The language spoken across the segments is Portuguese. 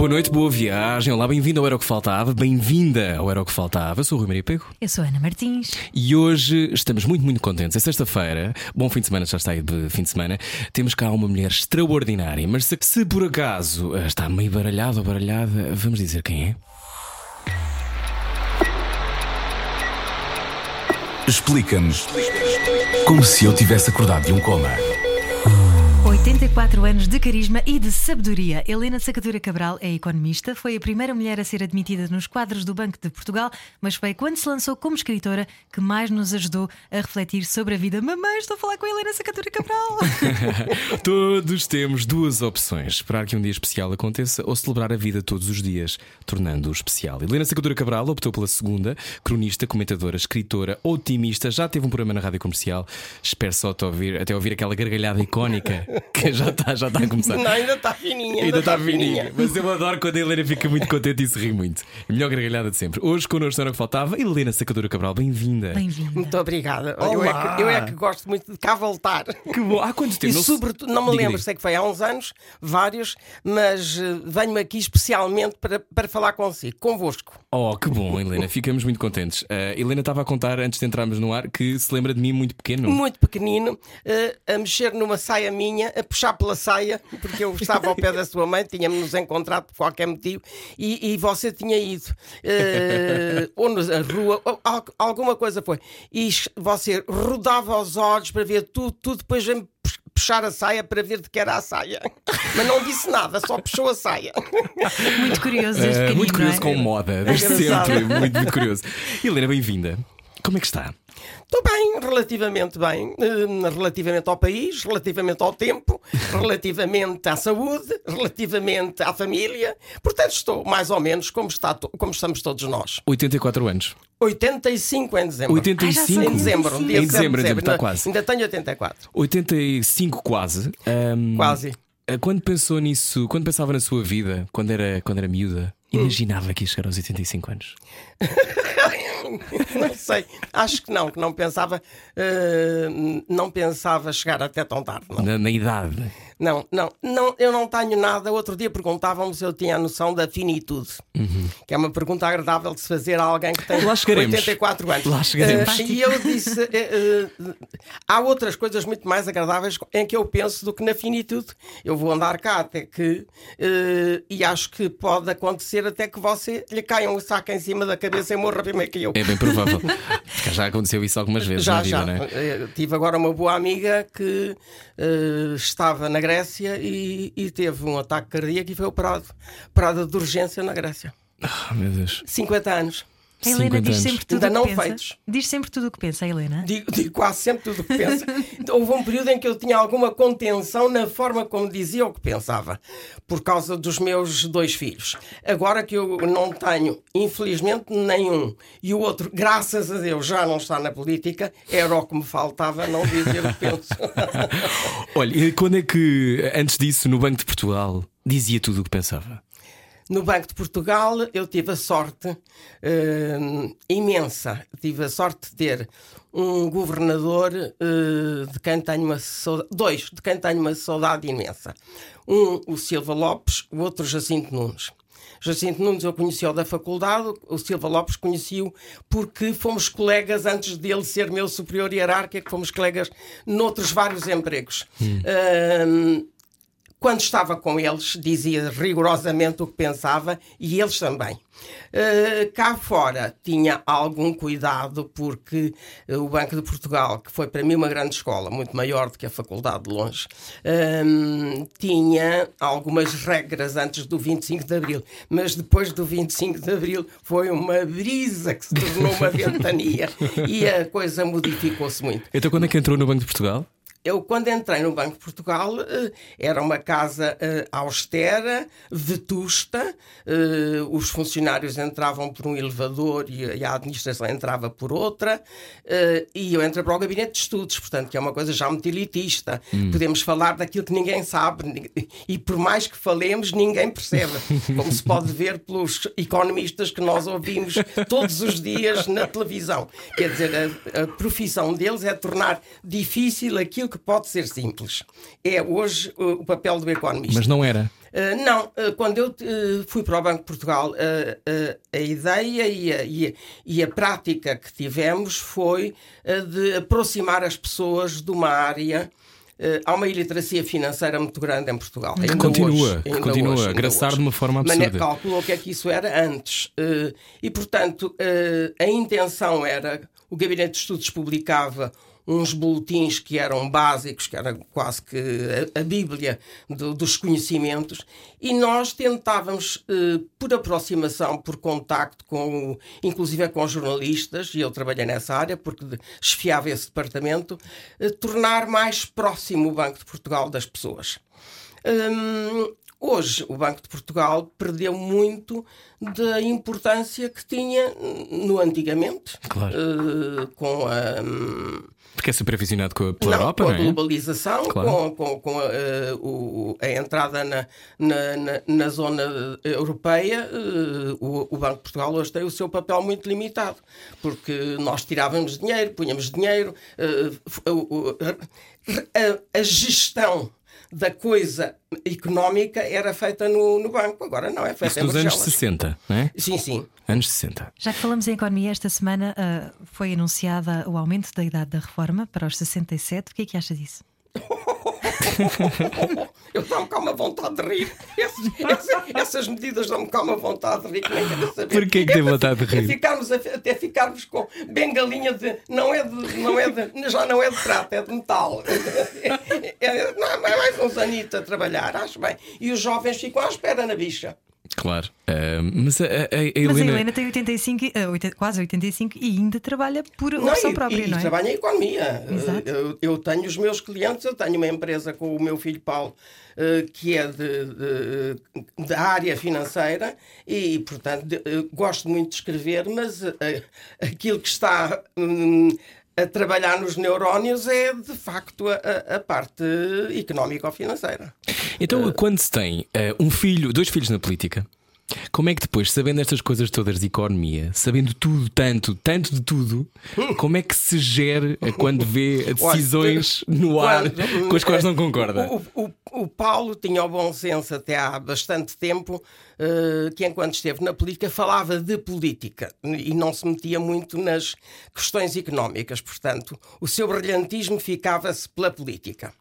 Boa noite, boa viagem. Olá, bem-vindo ao Era o que Faltava. Bem-vinda ao Era o que Faltava. Eu sou o Rui Maria Pego Eu sou a Ana Martins. e hoje estamos muito, muito contentes. É sexta-feira, bom fim de semana, já está aí de fim de semana. Temos cá uma mulher extraordinária, mas se, se por acaso eh, está meio baralhado ou baralhada, vamos dizer quem é? Explica-nos como se eu tivesse acordado de um coma. 84 anos de carisma e de sabedoria. Helena Sacadura Cabral é economista, foi a primeira mulher a ser admitida nos quadros do Banco de Portugal, mas foi quando se lançou como escritora que mais nos ajudou a refletir sobre a vida. Mamãe, estou a falar com a Helena Sacadura Cabral. Todos temos duas opções: esperar que um dia especial aconteça ou celebrar a vida todos os dias, tornando-o especial. Helena Sacadura Cabral optou pela segunda, cronista, comentadora, escritora, otimista, já teve um programa na rádio comercial. Espero só te ouvir, até ouvir aquela gargalhada icónica que já está já está a começar. Não, ainda está fininha. Ainda está fininha. Mas eu adoro quando a Helena fica muito contente e se ri muito. A melhor gargalhada de sempre. Hoje connosco era o que faltava. Helena Sacadura Cabral, bem-vinda. Bem-vinda. Muito obrigada. Eu é, Olá. que, eu é que gosto muito de cá voltar. Que bom. Há quanto tempo? E Não sobretudo, não me lembro, sei que foi há uns anos, vários, mas eh, venho aqui especialmente para, para falar consigo, convosco. Oh, que bom, Helena. Ficamos muito contentes. A Helena estava a contar antes de entrarmos no ar que se lembra de mim muito pequeno. Muito pequenino, eh, a mexer numa saia minha, a puxar pela saia, porque eu estava ao pé da sua mãe, tínhamos nos encontrado por qualquer motivo, e, e você tinha ido, eh, ou na rua, ou al- alguma coisa foi, e você rodava os olhos para ver tudo, tudo depois veio puxar a saia para ver de que era a saia. Mas não disse nada, só puxou a saia. Muito curioso pequenino, muito curioso não é? com moda, desde engraçado. sempre. Muito, muito curioso. Helena, bem-vinda. Como é que está? Estou bem, relativamente bem, eh, relativamente ao país, relativamente ao tempo, relativamente à saúde, relativamente à família. Portanto, estou mais ou menos como, está, como estamos todos nós. 84 anos. 85 em dezembro. 85? Em dezembro, um dia Em 7 de dezembro, em dezembro, está quase. Ainda tenho 84. 85 quase. Ahm, Quase. ah, Quando pensou nisso, quando pensava na sua vida, quando era, quando era miúda, imaginava que ia chegar aos 85 anos? Não sei, acho que não, que não pensava, eh, não pensava chegar até tão tarde. Na, na idade. Não, não, não, eu não tenho nada. Outro dia perguntavam-me se eu tinha a noção da finitude, que é uma pergunta agradável de se fazer a alguém que tem Uhum. Lá chegaremos. 84 anos. Lá chegaremos. Eh, e eu disse: eh, há outras coisas muito mais agradáveis em que eu penso do que na finitude. Eu vou andar cá até que, e acho que pode acontecer até que você lhe caia um saco em cima da cabeça e morra primeiro que eu. É bem provável. Já aconteceu isso algumas vezes Já, na vida, já. não é? Eh, Tive agora uma boa amiga que eh, estava na Grécia e, e teve um ataque cardíaco e foi operado. Operada de urgência na Grécia. Ah, meu Deus. 50 anos. A Helena 50 diz anos. sempre tudo Ainda o que não pensa. feitos. Diz sempre tudo o que pensa, a Helena. Digo, digo quase sempre tudo o que pensa. Houve um período em que eu tinha alguma contenção na forma como dizia o que pensava, por causa dos meus dois filhos. Agora que eu não tenho, infelizmente, nenhum, e o outro, graças a Deus, já não está na política, era o que me faltava não dizer o que penso. Olha, e quando é que, antes disso, no Banco de Portugal, dizia tudo o que pensava? No Banco de Portugal eu tive a sorte hum, imensa, tive a sorte de ter um governador eh, de quem tenho uma saudade, dois, de quem tenho uma saudade imensa. Um, o Silva Lopes, o outro Jacinto Nunes. Jacinto Nunes eu conheci-o da faculdade, o Silva Lopes conheci-o porque fomos colegas antes dele ser meu superior hierárquico, fomos colegas noutros vários empregos. Hum, quando estava com eles, dizia rigorosamente o que pensava e eles também. Uh, cá fora tinha algum cuidado porque uh, o Banco de Portugal, que foi para mim uma grande escola, muito maior do que a faculdade de longe, um, tinha algumas regras antes do 25 de Abril, mas depois do 25 de Abril foi uma brisa que se tornou uma ventania e a coisa modificou-se muito. Então, quando é que entrou no Banco de Portugal? Eu, quando entrei no Banco de Portugal, eh, era uma casa eh, austera, vetusta, eh, os funcionários entravam por um elevador e a administração entrava por outra, e eu entrei para o gabinete de estudos, portanto, que é uma coisa já muito elitista. Hum. Podemos falar daquilo que ninguém sabe, e por mais que falemos, ninguém percebe, como se pode ver pelos economistas que nós ouvimos todos os dias na televisão. Quer dizer, a, a profissão deles é tornar difícil aquilo que pode ser simples. É hoje o papel do economista. Mas não era. Uh, não, uh, quando eu uh, fui para o Banco de Portugal, a ideia e a, e, a, e a, prática que tivemos foi de aproximar as pessoas de uma área. há uma iliteracia financeira muito grande em Portugal. Que ainda continua, hoje, que continua hoje, a graçar de uma forma absurda. Mané calculou o que é que isso era antes. e, portanto, a intenção era: o Gabinete de Estudos publicava uns boletins que eram básicos, que era quase que a, a Bíblia do, dos conhecimentos, e nós tentávamos, eh, por aproximação, por contacto com, inclusive com jornalistas, e eu trabalhei nessa área porque esfiava esse departamento, eh, tornar mais próximo o Banco de Portugal das pessoas. Hum, hoje, o Banco de Portugal perdeu muito da importância que tinha no antigamente, claro. uh, com a. Um, porque é supervisionado com a, pela não, Europa, com a é? globalização, claro. com, com, com a, uh, o, a, entrada na, na, na, na zona europeia, uh, o, o, Banco de Portugal hoje tem o seu papel muito limitado, porque nós tirávamos dinheiro, punhamos dinheiro, a, a gestão da coisa económica era feita no, no banco, agora não, é feita Isso em nos anos 60, não é? Sim, sim. Anos 60. Já que falamos em economia, esta semana uh, foi anunciada o aumento da idade da reforma para os 67. O que é que acha disso? eu dou-me cá uma vontade de rir. essas medidas dão-me cá uma vontade de rir que nem quero saber. Porquê que tem vontade de rir? É ficarmos, até ficarmos com bengalinha de. Não é de. Não é de já não é de prata, é de metal. É, é, não, é mais uns anitos a trabalhar, acho bem. E os jovens ficam à espera na bicha. Claro. Uh, mas a, a, a, Helena... mas a Helena tem 85, uh, quase 85 e ainda trabalha por não, opção própria, e, não é? E trabalha em economia. Uh, eu, eu, tenho os meus clientes, eu tenho uma empresa com o meu filho Paulo uh, que é de, de, da área financeira e, portanto, de, gosto muito de escrever, mas aquilo que está. Um, a trabalhar nos neurónios é de facto a, a parte económica ou financeira. Então, uh, quando se tem uh, um filho, dois filhos na política, como é que depois, sabendo estas coisas todas de economia, sabendo tudo, tanto, tanto de tudo, como é que se gera quando vê decisões no ar com as quais não concorda? O, o, o Paulo tinha o bom senso até há bastante tempo uh, que, enquanto esteve na política, falava de política e não se metia muito nas questões económicas. Portanto, o seu brilhantismo ficava-se pela política.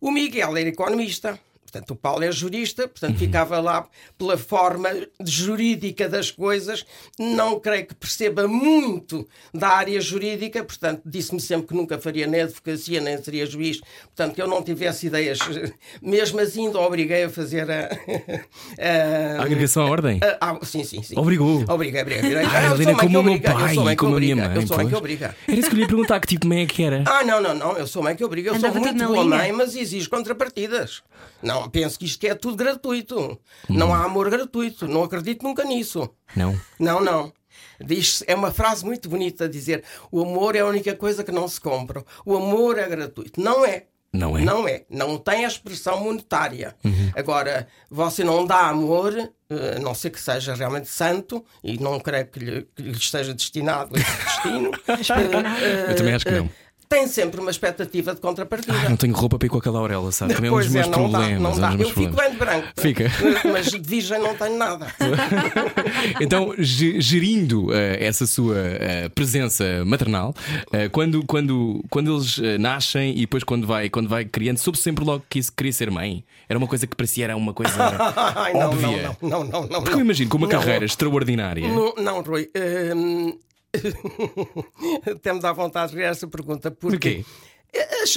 O Miguel era economista, Portanto, o Paulo é jurista, portanto, uhum. ficava lá pela forma jurídica das coisas. Não creio que perceba muito da área jurídica, portanto, disse-me sempre que nunca faria nem advocacia, nem seria juiz. Portanto, que eu não tivesse ideias. Mesmo assim, ainda obriguei a fazer a. a, a agregação à ordem? A, a, sim, sim, sim. Obrigou. Obriguei, obriguei. Ah, Helena, como o meu pai, como a minha mãe. Eu sou mãe que obriga. Era isso que eu lhe ia perguntar, que tipo de mãe é que era? Ah, não, não, não. Eu sou mãe que obriga. Eu Andava sou muito boa mãe, mas exijo contrapartidas. Não, penso que isto é tudo gratuito. Hum. Não há amor gratuito. Não acredito nunca nisso. Não. Não, não. Diz, é uma frase muito bonita dizer: o amor é a única coisa que não se compra. O amor é gratuito. Não é. Não é? Não é. Não tem a expressão monetária. Uhum. Agora, você não dá amor, eh, a não ser que seja realmente santo, e não creio que lhe, que lhe esteja destinado esse destino. Eu também acho que não tem sempre uma expectativa de contrapartida. Ai, não tenho roupa para ir com aquela auréola, sabe? Também é meus é, não. Dá, não dá. Eu fico bem de branco. Fica. Mas de virgem não tenho nada. então, gerindo uh, essa sua uh, presença maternal, uh, quando, quando, quando eles nascem e depois quando vai, quando vai criando, soube sempre logo que isso queria ser mãe? Era uma coisa que parecia era uma coisa Ai, não, óbvia. Não, não, não, não, Porque eu imagino com uma não, carreira extraordinária. Não, não Rui. Hum, até me dá vontade de ver essa pergunta. Porque Porquê?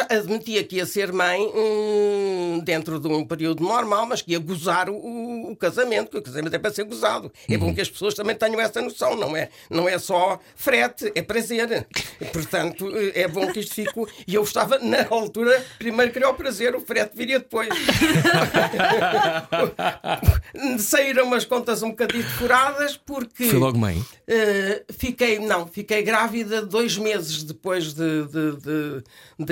Admitia que ia ser mãe hum, dentro de um período normal, mas que ia gozar o, o- casamento, que o casamento é para ser gozado. É bom que as pessoas também tenham essa noção, não é, não é só frete, é prazer. Portanto, é bom que isto fique. E eu estava, na altura, primeiro queria o prazer, o frete viria depois. Saíram umas contas um bocadinho furadas porque. Foi logo mãe. Uh, fiquei, não, fiquei grávida dois meses depois de, de, de,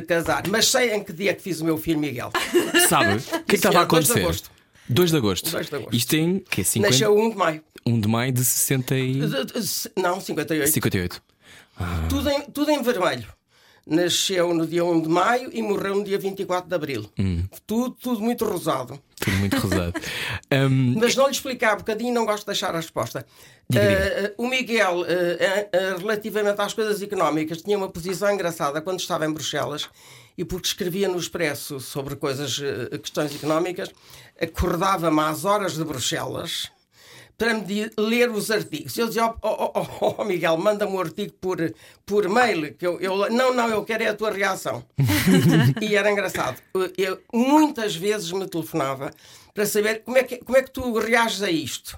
de casar. Mas sei em que dia que fiz o meu filho Miguel. Sabe? O que é que estava a Dois de acontecer? agosto. 2 de agosto. 2 de agosto. Isto tem que é 50... Nasceu 1 de maio. 1 de maio de 60 e... De- de- Não, 58. 58. Tudo, em, tudo em vermelho. Nasceu no dia 1 de maio e morreu no dia 24 de abril. Hum. Tudo, tudo muito rosado. Tudo muito rosado. Hum, Mas não lhe explicar, um bocadinho não gosto de deixar a resposta. Eh, o Miguel, eh, eh, relativamente às coisas económicas, tinha uma posição engraçada quando estava em Bruxelas e porque escrevia no Expresso sobre coisas, questões económicas, acordava-me às horas de Bruxelas para me ler os artigos. Eu dizia, oh, oh, oh, oh, Miguel, manda-me um artigo por, por mail. Que eu, eu, não, não, eu quero é a tua reação. e era engraçado. Eu muitas vezes me telefonava para saber como é que, como é que tu reages a isto.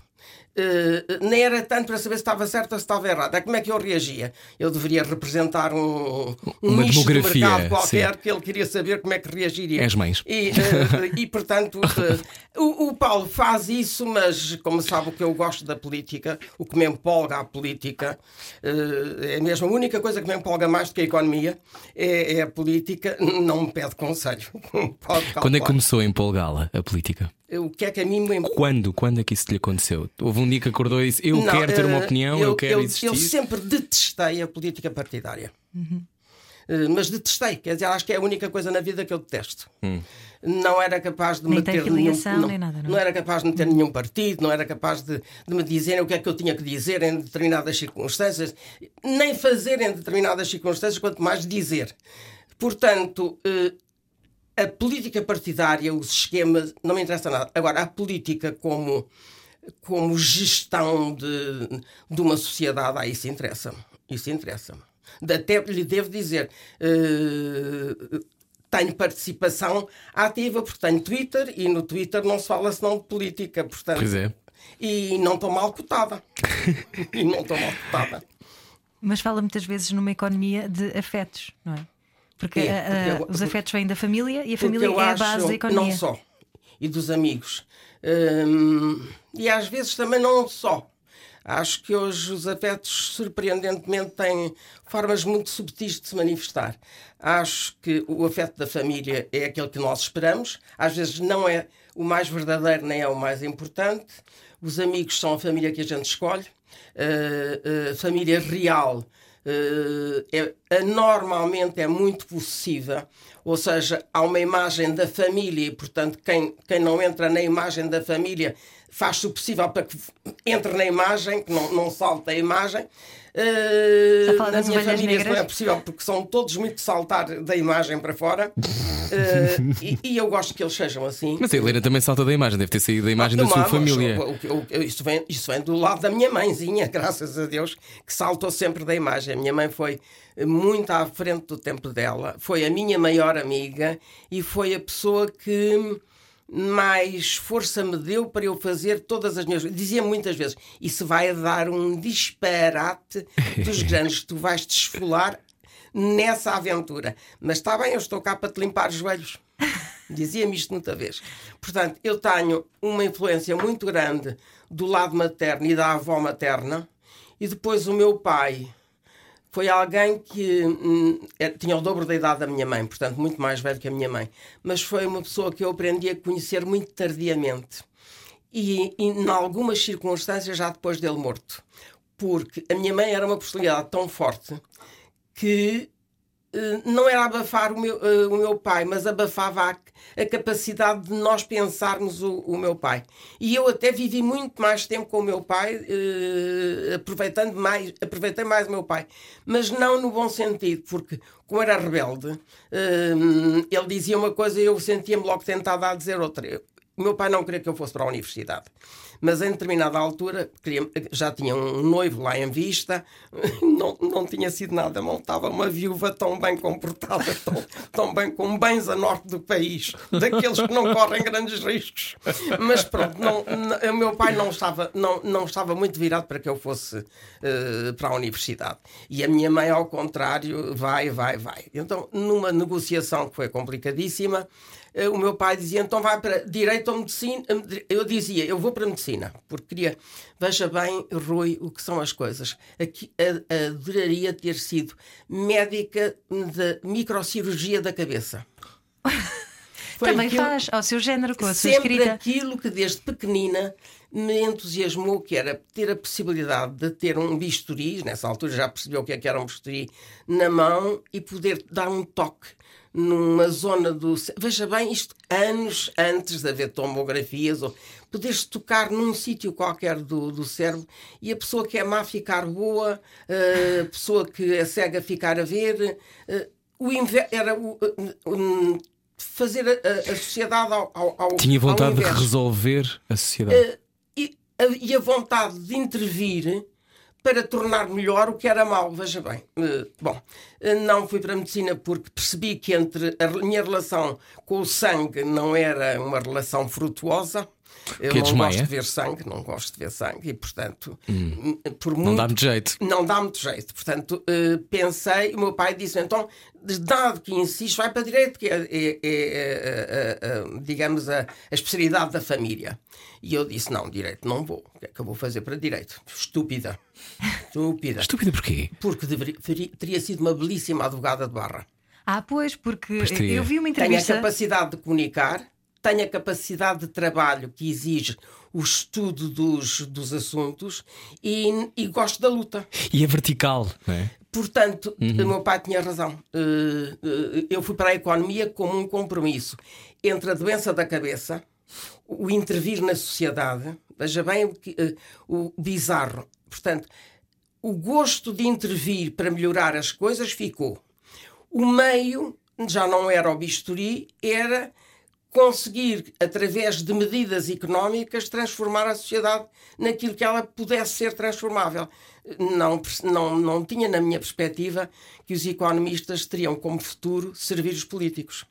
Eh, nem era tanto para saber se estava certo ou se estava errado. É como é que eu reagia. Eu deveria representar um, um Uma nicho de mercado qualquer sim. que ele queria saber como é que reagiria. És mães. E, eh, e portanto, eh, o, o Paulo faz isso, mas como sabe o que eu gosto da política, o que me empolga a política, eh, é mesmo a única coisa que me empolga mais do que a economia, é, é a política, não me pede conselho. Pode quando é que começou a empolgá-la, a política? O que é que a mim me? Quando? Quando é que isso lhe aconteceu? Houve um dia que acordou e disse: Eu Não, quero ter uma eh, opinião, eu, quero eu, existir. eu sempre detestei a política partidária. Eh, Mas detestei, quer dizer, acho que é a única coisa na vida que eu detesto. Hum. Não era capaz de Nem me tem ter filiação, nenhum, nem nada, não é? era capaz de me ter nenhum partido, não era capaz de, de me dizerem o que é que eu tinha que dizer em determinadas circunstâncias, nem fazer em determinadas circunstâncias, quanto mais dizer. Portanto, eh, a política partidária, os esquemas, não me interessa nada. Agora, a política como, como gestão de, de uma sociedade, ah, isso interessa-me. Isso interessa-me. Até lhe devo dizer. eh, tenho participação ativa porque tenho Twitter e no Twitter não se fala senão de política, portanto. Pois é. E não estou mal cotada. e não estou mal cotada. Mas fala muitas vezes numa economia de afetos, não é? Porque É, ah, porque eu- os afetos vêm da família e a família é a acho- base da economia. Não só. E dos amigos. Hum, e às vezes também não só. Acho que hoje os afetos, surpreendentemente, têm formas muito subtis de se manifestar. Acho que o afeto da família é aquele que nós esperamos. Às vezes não é o mais verdadeiro nem é o mais importante. Os amigos são a família que a gente escolhe. A família real eh, é, é- normalmente é muito possessiva, ou seja, há uma imagem da família e, portanto, quem, quem não entra na imagem da família faz-se o possível para que entre na imagem, que não, não salte a imagem. Fala na das minha família isso não é possível porque são todos muito de saltar da imagem para fora Eh, e, e eu gosto que eles sejam assim. Mas a Helena também salta da imagem, deve ter saído da imagem da Não sua mas família. o- o- o- isso, vem, isso vem do lado da minha mãezinha, graças a Deus, que saltou sempre da imagem. A minha mãe foi muito à frente do tempo dela, foi a minha maior amiga e foi a pessoa que mais força me deu para eu fazer todas as minhas. Dizia muitas vezes: Isso vai dar um disparate dos grandes, tu vais te esfolar nessa aventura. Mas está bem, eu estou cá para te limpar os joelhos. Dizia-me isto muita vez. Portanto, eu tenho uma influência muito grande do lado materno e da avó materna, e depois o meu pai foi alguém que hum, é- tinha o dobro da idade da minha mãe, portanto, muito mais velho que a minha mãe, mas foi uma pessoa que eu aprendi a conhecer muito tardiamente e, e em algumas circunstâncias já depois dele morto. Porque a minha mãe era uma personalidade tão forte que não era abafar o meu, eh, o meu pai, mas abafava a, a capacidade de nós pensarmos o, o meu pai. E eu até vivi muito mais tempo com o meu pai, eh, aproveitando mais, aproveitei mais o meu pai, mas não no bom sentido, porque como era rebelde, eh, ele dizia uma coisa e eu sentia-me logo tentada a dizer outra. O meu pai não queria que eu fosse para a universidade. Mas em determinada altura já tinha um noivo lá em vista, não, não tinha sido nada mal. Estava uma viúva tão bem comportada, tão, tão bem com bens a norte do país, daqueles que não correm grandes riscos. Mas pronto, não, não, o meu pai não estava, não, não estava muito virado para que eu fosse uh, para a universidade. E a minha mãe, ao contrário, vai, vai, vai. Então, numa negociação que foi complicadíssima, o meu pai dizia então vai para direito ou medicina. Eu dizia eu vou para medicina, porque queria. Veja bem, Rui, o que são as coisas. Aqui, adoraria ter sido médica de microcirurgia da cabeça. Também aquilo, faz ao seu género, com a sua sempre escrita. aquilo que desde pequenina me entusiasmou, que era ter a possibilidade de ter um bisturi, nessa altura já percebeu o que é que era um bisturi, na mão e poder dar um toque numa zona do. Veja bem, isto anos antes de haver tomografias, ou poderes tocar num sítio qualquer do, do cérebro e a pessoa que é má ficar boa, a pessoa que é cega ficar a ver. o inver... era o, fazer a, a, sociedade ao, ao, Tinha vontade ao de resolver a sociedade. e, a, e a vontade de intervir para tornar melhor o que era mau. Veja bem, uh, bom, uh, não fui para a medicina porque percebi que entre a minha relação com o sangue não era uma relação frutuosa. Eu não desmaia? gosto de ver sangue, não gosto de ver sangue e, portanto, hum. por muito, não dá muito jeito. Não dá muito jeito. Portanto, uh, pensei, o meu pai disse então, dado que insiste, vai para direito, que é, é, é, é digamos, a, a especialidade da família. E eu disse: não, direito não vou. O que é que eu vou fazer para direito? Estúpida. Estúpida. Estúpida porquê? Porque deveria, teria sido uma belíssima advogada de barra. Ah, pois, porque eu vi uma entrevista. Tenho a capacidade de comunicar, tenho a capacidade de trabalho que exige o estudo dos, dos assuntos e, e gosto da luta. E é vertical, não é? Portanto, uhum. o meu pai tinha razão. Eh, eh, eu fui para a economia como um compromisso entre a doença da cabeça o intervir na sociedade, veja bem o, que, uh, o bizarro. Portanto, o gosto de intervir para melhorar as coisas ficou. O meio já não era o bisturi, era conseguir, através de medidas económicas, transformar a sociedade naquilo que ela pudesse ser transformável. Não, não, não tinha, na minha perspectiva, que os economistas teriam como futuro servir os políticos.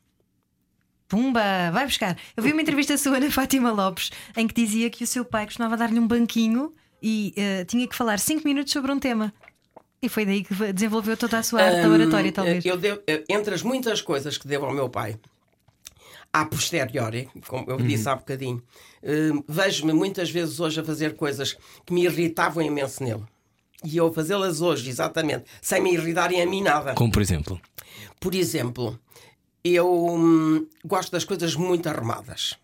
Pumba, vai buscar. Eu vi uma entrevista sua na Fátima Lopes em que dizia que o seu pai costumava dar-lhe um banquinho e uh, tinha que falar 5 minutos sobre um tema. E foi daí que desenvolveu toda a sua arte um, da oratória, talvez. Eu devo, entre as muitas coisas que devo ao meu pai, a posteriori, como eu disse uhum. há bocadinho, uh, vejo-me muitas vezes hoje a fazer coisas que me irritavam imenso nele. E eu fazê-las hoje, exatamente, sem me irritarem a mim nada. Como por exemplo? Por exemplo, eu hum, gosto das coisas muito arrumadas.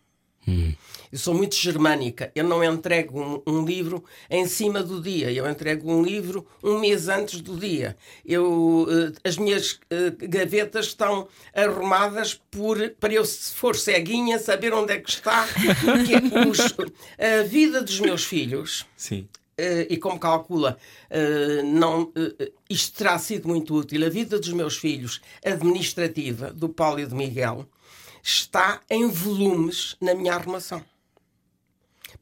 Hum. Eu sou muito germânica. Eu não entrego um, um, livro em cima do dia. Eu entrego um livro um mês antes do dia. Eu, uh, as minhas uh, gavetas estão arrumadas por, para eu, se for ceguinha, saber onde é que está. Os, a vida dos meus filhos. Sim. Uh, e como calcula, uh, não, uh, isto terá sido muito útil. A vida dos meus filhos, administrativa, do Paulo e do Miguel, está em volumes na minha arrumação.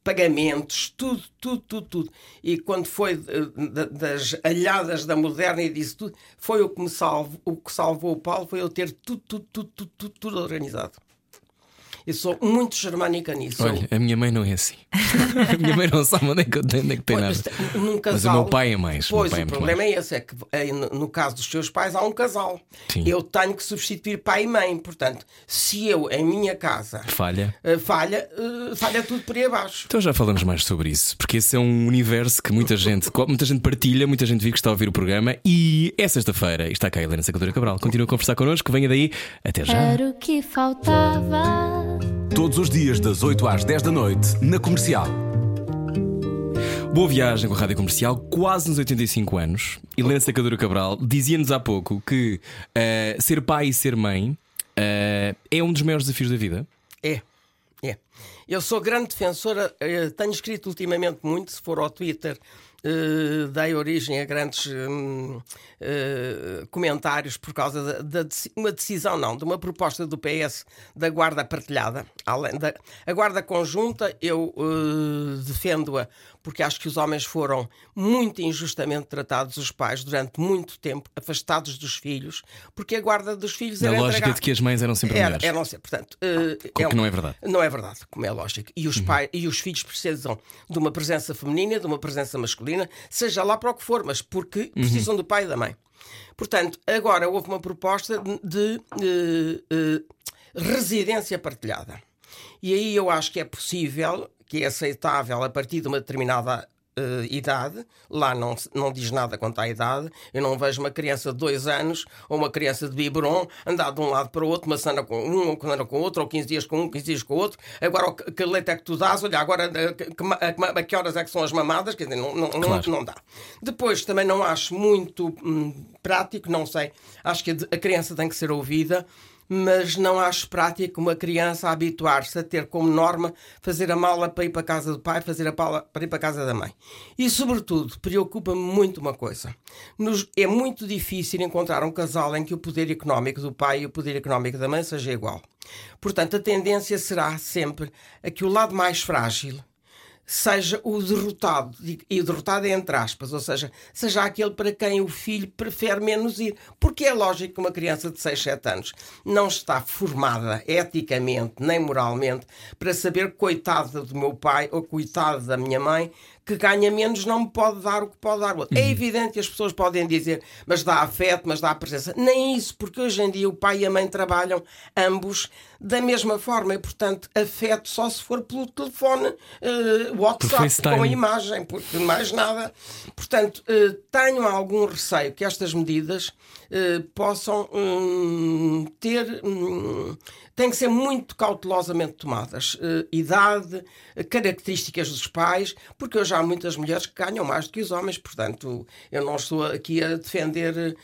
Pagamentos, tudo, tudo, tudo, tudo. E quando foi das alhadas da moderna e disse tudo, foi o que me salvo, o que salvou o Paulo, foi eu ter tudo, tudo, tudo, tudo, tudo organizado. Eu sou muito germânica nisso. Olha, a minha mãe não é assim. a minha mãe não sabe onde é que, onde é que tem nada. Num casal, Mas o meu pai é mais. Pois, o, o problema mais. é esse: é que eh, no caso dos seus pais há um casal. Sim. Eu tenho que substituir pai e mãe. Portanto, se eu, em minha casa, falha, uh, falha, uh, falha tudo por aí abaixo. Então já falamos mais sobre isso, porque esse é um universo que muita gente, muita gente partilha, muita gente vive que está a ouvir o programa. E é sexta-feira, está cá a Helena Sacadura Cabral. Continua a conversar connosco, venha daí. Até já. Era o que faltava. Todos os dias, das 8 às 10 da noite, na comercial. Boa viagem com a Rádio Comercial, quase nos 85 anos. Helena Sacadura Cabral dizia-nos há pouco que uh, ser pai e ser mãe uh, é um dos maiores desafios da vida. É, é. Eu sou grande defensora, eh, tenho escrito ultimamente muito, se for ao Twitter, eh, dei origem a grandes hum, eh, comentários por causa da deci- uma decisão, não, de uma proposta do PS da guarda partilhada. Além da, a guarda conjunta, eu eh, defendo-a porque acho que os homens foram muito injustamente tratados, os pais, durante muito tempo, afastados dos filhos, porque a guarda dos filhos Na era lógica entregar- de que as mães eram sempre era, melhores. eram sempre, portanto, eh, Co- que um- não é verdade. não é verdade, como é lógico. E os, pais, e os filhos precisam de uma presença feminina, de uma presença masculina, seja lá para o que for, mas porque precisam do pai e da mãe. Portanto, agora houve uma proposta de, de, eh, eh, residência partilhada. E aí eu acho que é possível, que é aceitável a partir de uma determinada eh, idade, lá não, não diz nada quanto à idade, eu não vejo uma criança de dois anos ou uma criança de biberon andar de um lado para o outro, uma semana com um, uma semana com outro, ou 15 dias com um, 15 dias com o outro. Agora, que, que leite é que tu dás? Olha, agora eh, que, que, a, que horas é que são as mamadas? Quer dizer, não, não, não- Claro. não dá. Depois, também não acho muito hum, prático, não sei, acho que a criança tem que ser ouvida mas não acho prático uma criança habituar-se a ter como norma fazer a mala para ir para a casa do pai, fazer a mala para ir para a casa da mãe. E, sobretudo, preocupa-me muito uma coisa. Nos- é muito difícil encontrar um casal em que o poder económico do pai e o poder económico da mãe seja igual. Portanto, a tendência será sempre a que o lado mais frágil seja o derrotado, e o derrotado é entre aspas, ou seja, seja aquele para quem o filho prefere menos ir. Porque é lógico que uma criança de 6, 7 anos não está formada eticamente nem moralmente para saber coitado do meu pai ou coitado da minha mãe que ganha menos não me pode dar o que pode dar o outro. É evidente que as pessoas podem dizer, mas dá afeto, mas dá presença. Nem isso, porque hoje em dia o pai e a mãe trabalham ambos da mesma forma e, portanto, afeto só se for pelo telefone, eh, WhatsApp, com a imagem, porque mais nada. Portanto, eh, tenho algum receio que estas medidas eh, possam hum, ter. hum, têm que ser muito cautelosamente tomadas. Idade, características dos pais, porque hoje há muitas mulheres que ganham mais do que os homens, portanto, eu não estou aqui a defender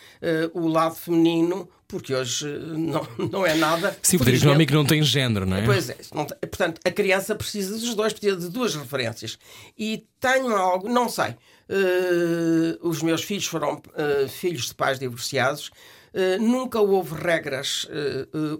o lado feminino, porque hoje eh, não, não é nada. Sim, o poder económico não tem género, não é? Pois é, tem- portanto, a criança precisa dos dois, precisa de duas referências. E tenho algo, não sei, eh, os meus filhos foram eh, filhos de pais divorciados. eh, nunca houve regras.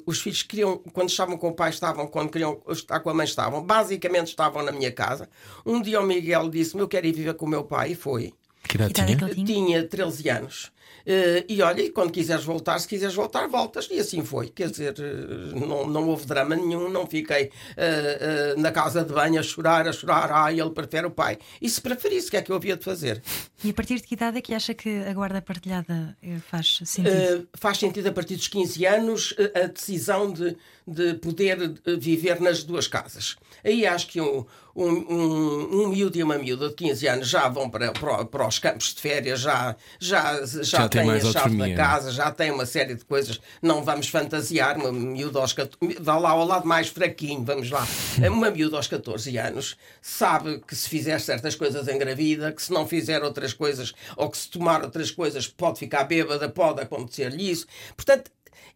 os filhos queriam, quando estavam com o pai, estavam, quando queriam estar com a mãe, estavam. Basicamente estavam na minha casa. Um dia o Miguel disse-me: Eu quero ir viver com o meu pai, e foi. Que idade Que idade é tinha? que tinha? Tinha 13 anos. Eh, e olha, e quando quiseres voltar, se quiseres voltar, voltas. E assim foi. Quer dizer, eh, não, não houve drama nenhum, não fiquei eh, eh, na casa de banho a chorar, a chorar. Ah, ele prefere o pai. E se preferisse, o que é que eu havia de fazer? E a partir de que idade é que acha que a guarda partilhada faz sentido? Faz sentido a partir dos 15 anos a decisão de, de poder viver nas duas casas. Aí acho que um, um, um, um miúdo e uma miúda de 15 anos já vão para, para, para os campos de férias, já, já, já, Já têm a chave da é? casa, já têm uma série de coisas. Não vamos fantasiar, uma miúda aos 14, dá lá ao lado mais fraquinho, vamos lá. Uma miúda aos 14 anos sabe que se fizer certas coisas engravida, que se não fizer outras coisas, ou que se tomar outras coisas pode ficar bêbada, pode acontecer-lhe isso. Portanto,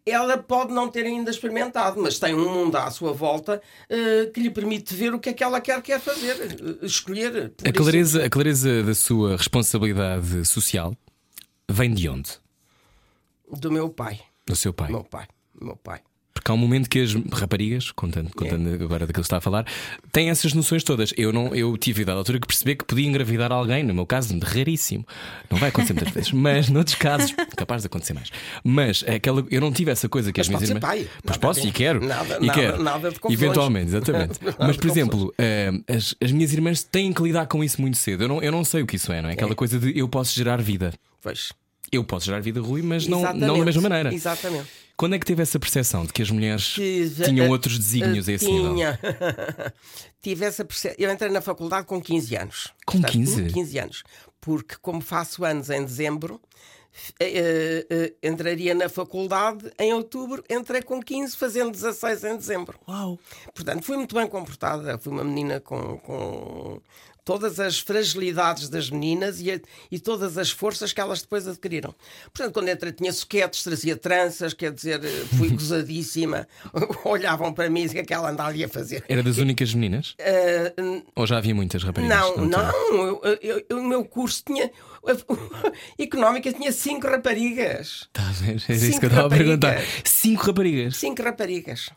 ela pode não ter ainda experimentado, mas tem um mundo à sua volta eh, que lhe permite ver o que é que ela quer, quer fazer, eh, escolher. A clareza, a clareza da sua responsabilidade social vem de onde? do meu pai. Do seu pai. Meu pai. Meu pai. Porque há um momento que as raparigas, contando, contando agora daquilo que está a falar, têm essas noções todas. Eu não, eu tive a altura que perceber que podia engravidar alguém, no meu caso, raríssimo. Não vai acontecer muitas vezes, mas noutros casos, capaz de acontecer mais. Mas aquela, eu não tive essa coisa que Mas as minhas irmãs. pai. Pois Nada posso de- e quero. nada- e nada- quero. nada de confusões. Eventualmente, exatamente. Mas, por exemplo, eh, as, as minhas irmãs têm que lidar com isso muito cedo. Eu não, eu não sei o que isso é, não é? Aquela coisa de eu posso gerar vida. Pois. Eu posso gerar vida, Rui, mas não, não da mesma maneira. Exatamente. Quando é que teve essa percepção de que as mulheres tinham eh, outros desígnios a esse nível? Tinha. Tive essa perce... Eu entrei na faculdade com 15 anos. Com 15? 15 anos. Porque, como faço anos em dezembro, eh, eh, entraria na faculdade em outubro. Entrei com 15, fazendo 16 em dezembro. Uau! Portanto, fui muito bem comportada. Fui uma menina com, com, todas as fragilidades das meninas e, a, e, todas as forças que elas depois adquiriram. Portanto, quando entrei, tinha soquetes, trazia tranças, quer dizer, fui gozadíssima. Olhavam para mim e diziam que ela andava ali a fazer. Era das únicas meninas? Uh, Ou já havia muitas raparigas? Não, não. não eu, eu, o meu curso tinha. Económica tinha cinco raparigas. Tá a ver? Era isso que eu estava a perguntar. Cinco raparigas. Cinco raparigas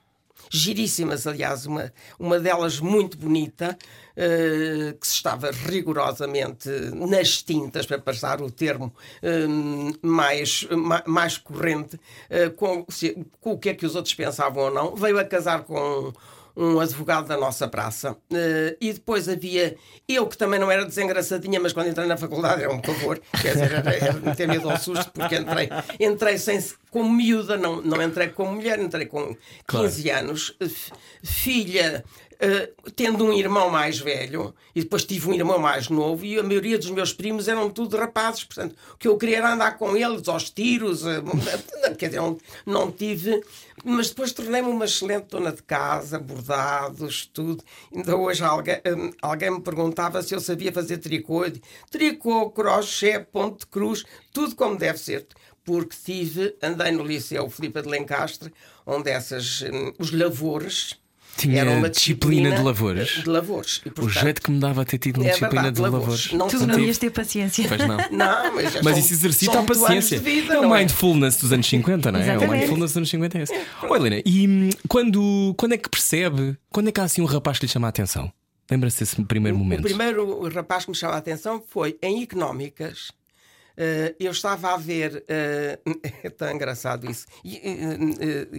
giríssimas, aliás, uma, uma delas muito bonita, uh, que se estava rigorosamente nas tintas, para passar o termo uh, mais, ma, mais corrente, uh, com, se, com o que é que os outros pensavam ou não, veio a casar com um advogado da nossa praça. Uh, e depois havia eu, que também não era desengraçadinha, mas quando entrei na faculdade era um pavor, quer dizer, era, era ter medo ao susto, porque entrei, entrei sem, como miúda, não, não entrei como mulher, entrei com 15 claro. anos, filha uh, tendo um irmão mais velho e depois tive um irmão mais novo e a maioria dos meus primos eram tudo rapazes, portanto, o que eu queria era andar com eles aos tiros, uh, quer dizer, não, tive, mas depois tornei-me uma excelente dona de casa, bordados, tudo. Ainda hoje alguém, alguém me perguntava se eu sabia fazer tricô, tricô, crochê, ponte cruz, tudo como deve ser porque tive, andei no Liceu Filipe de Lencastre, onde essas, um, os lavores, tinha era uma disciplina, disciplina de lavores. De lavores. E, portanto, o jeito que me dava a ter tido uma é disciplina verdade, de lavores. Não tu não ias ter paciência. Pois não. não mas, mas são, isso exercita a paciência. Vida, é o é? mindfulness é? dos anos 50, não é? Exatamente. É o mindfulness dos anos 50 é esse. Oi, Helena, e hum, quando, quando é que percebe? Quando é que há assim um rapaz que lhe chama a atenção? Lembra-se desse primeiro momento? O primeiro rapaz que me chama a atenção foi em económicas Uh, eu estava a ver, uh, é tão engraçado isso, e,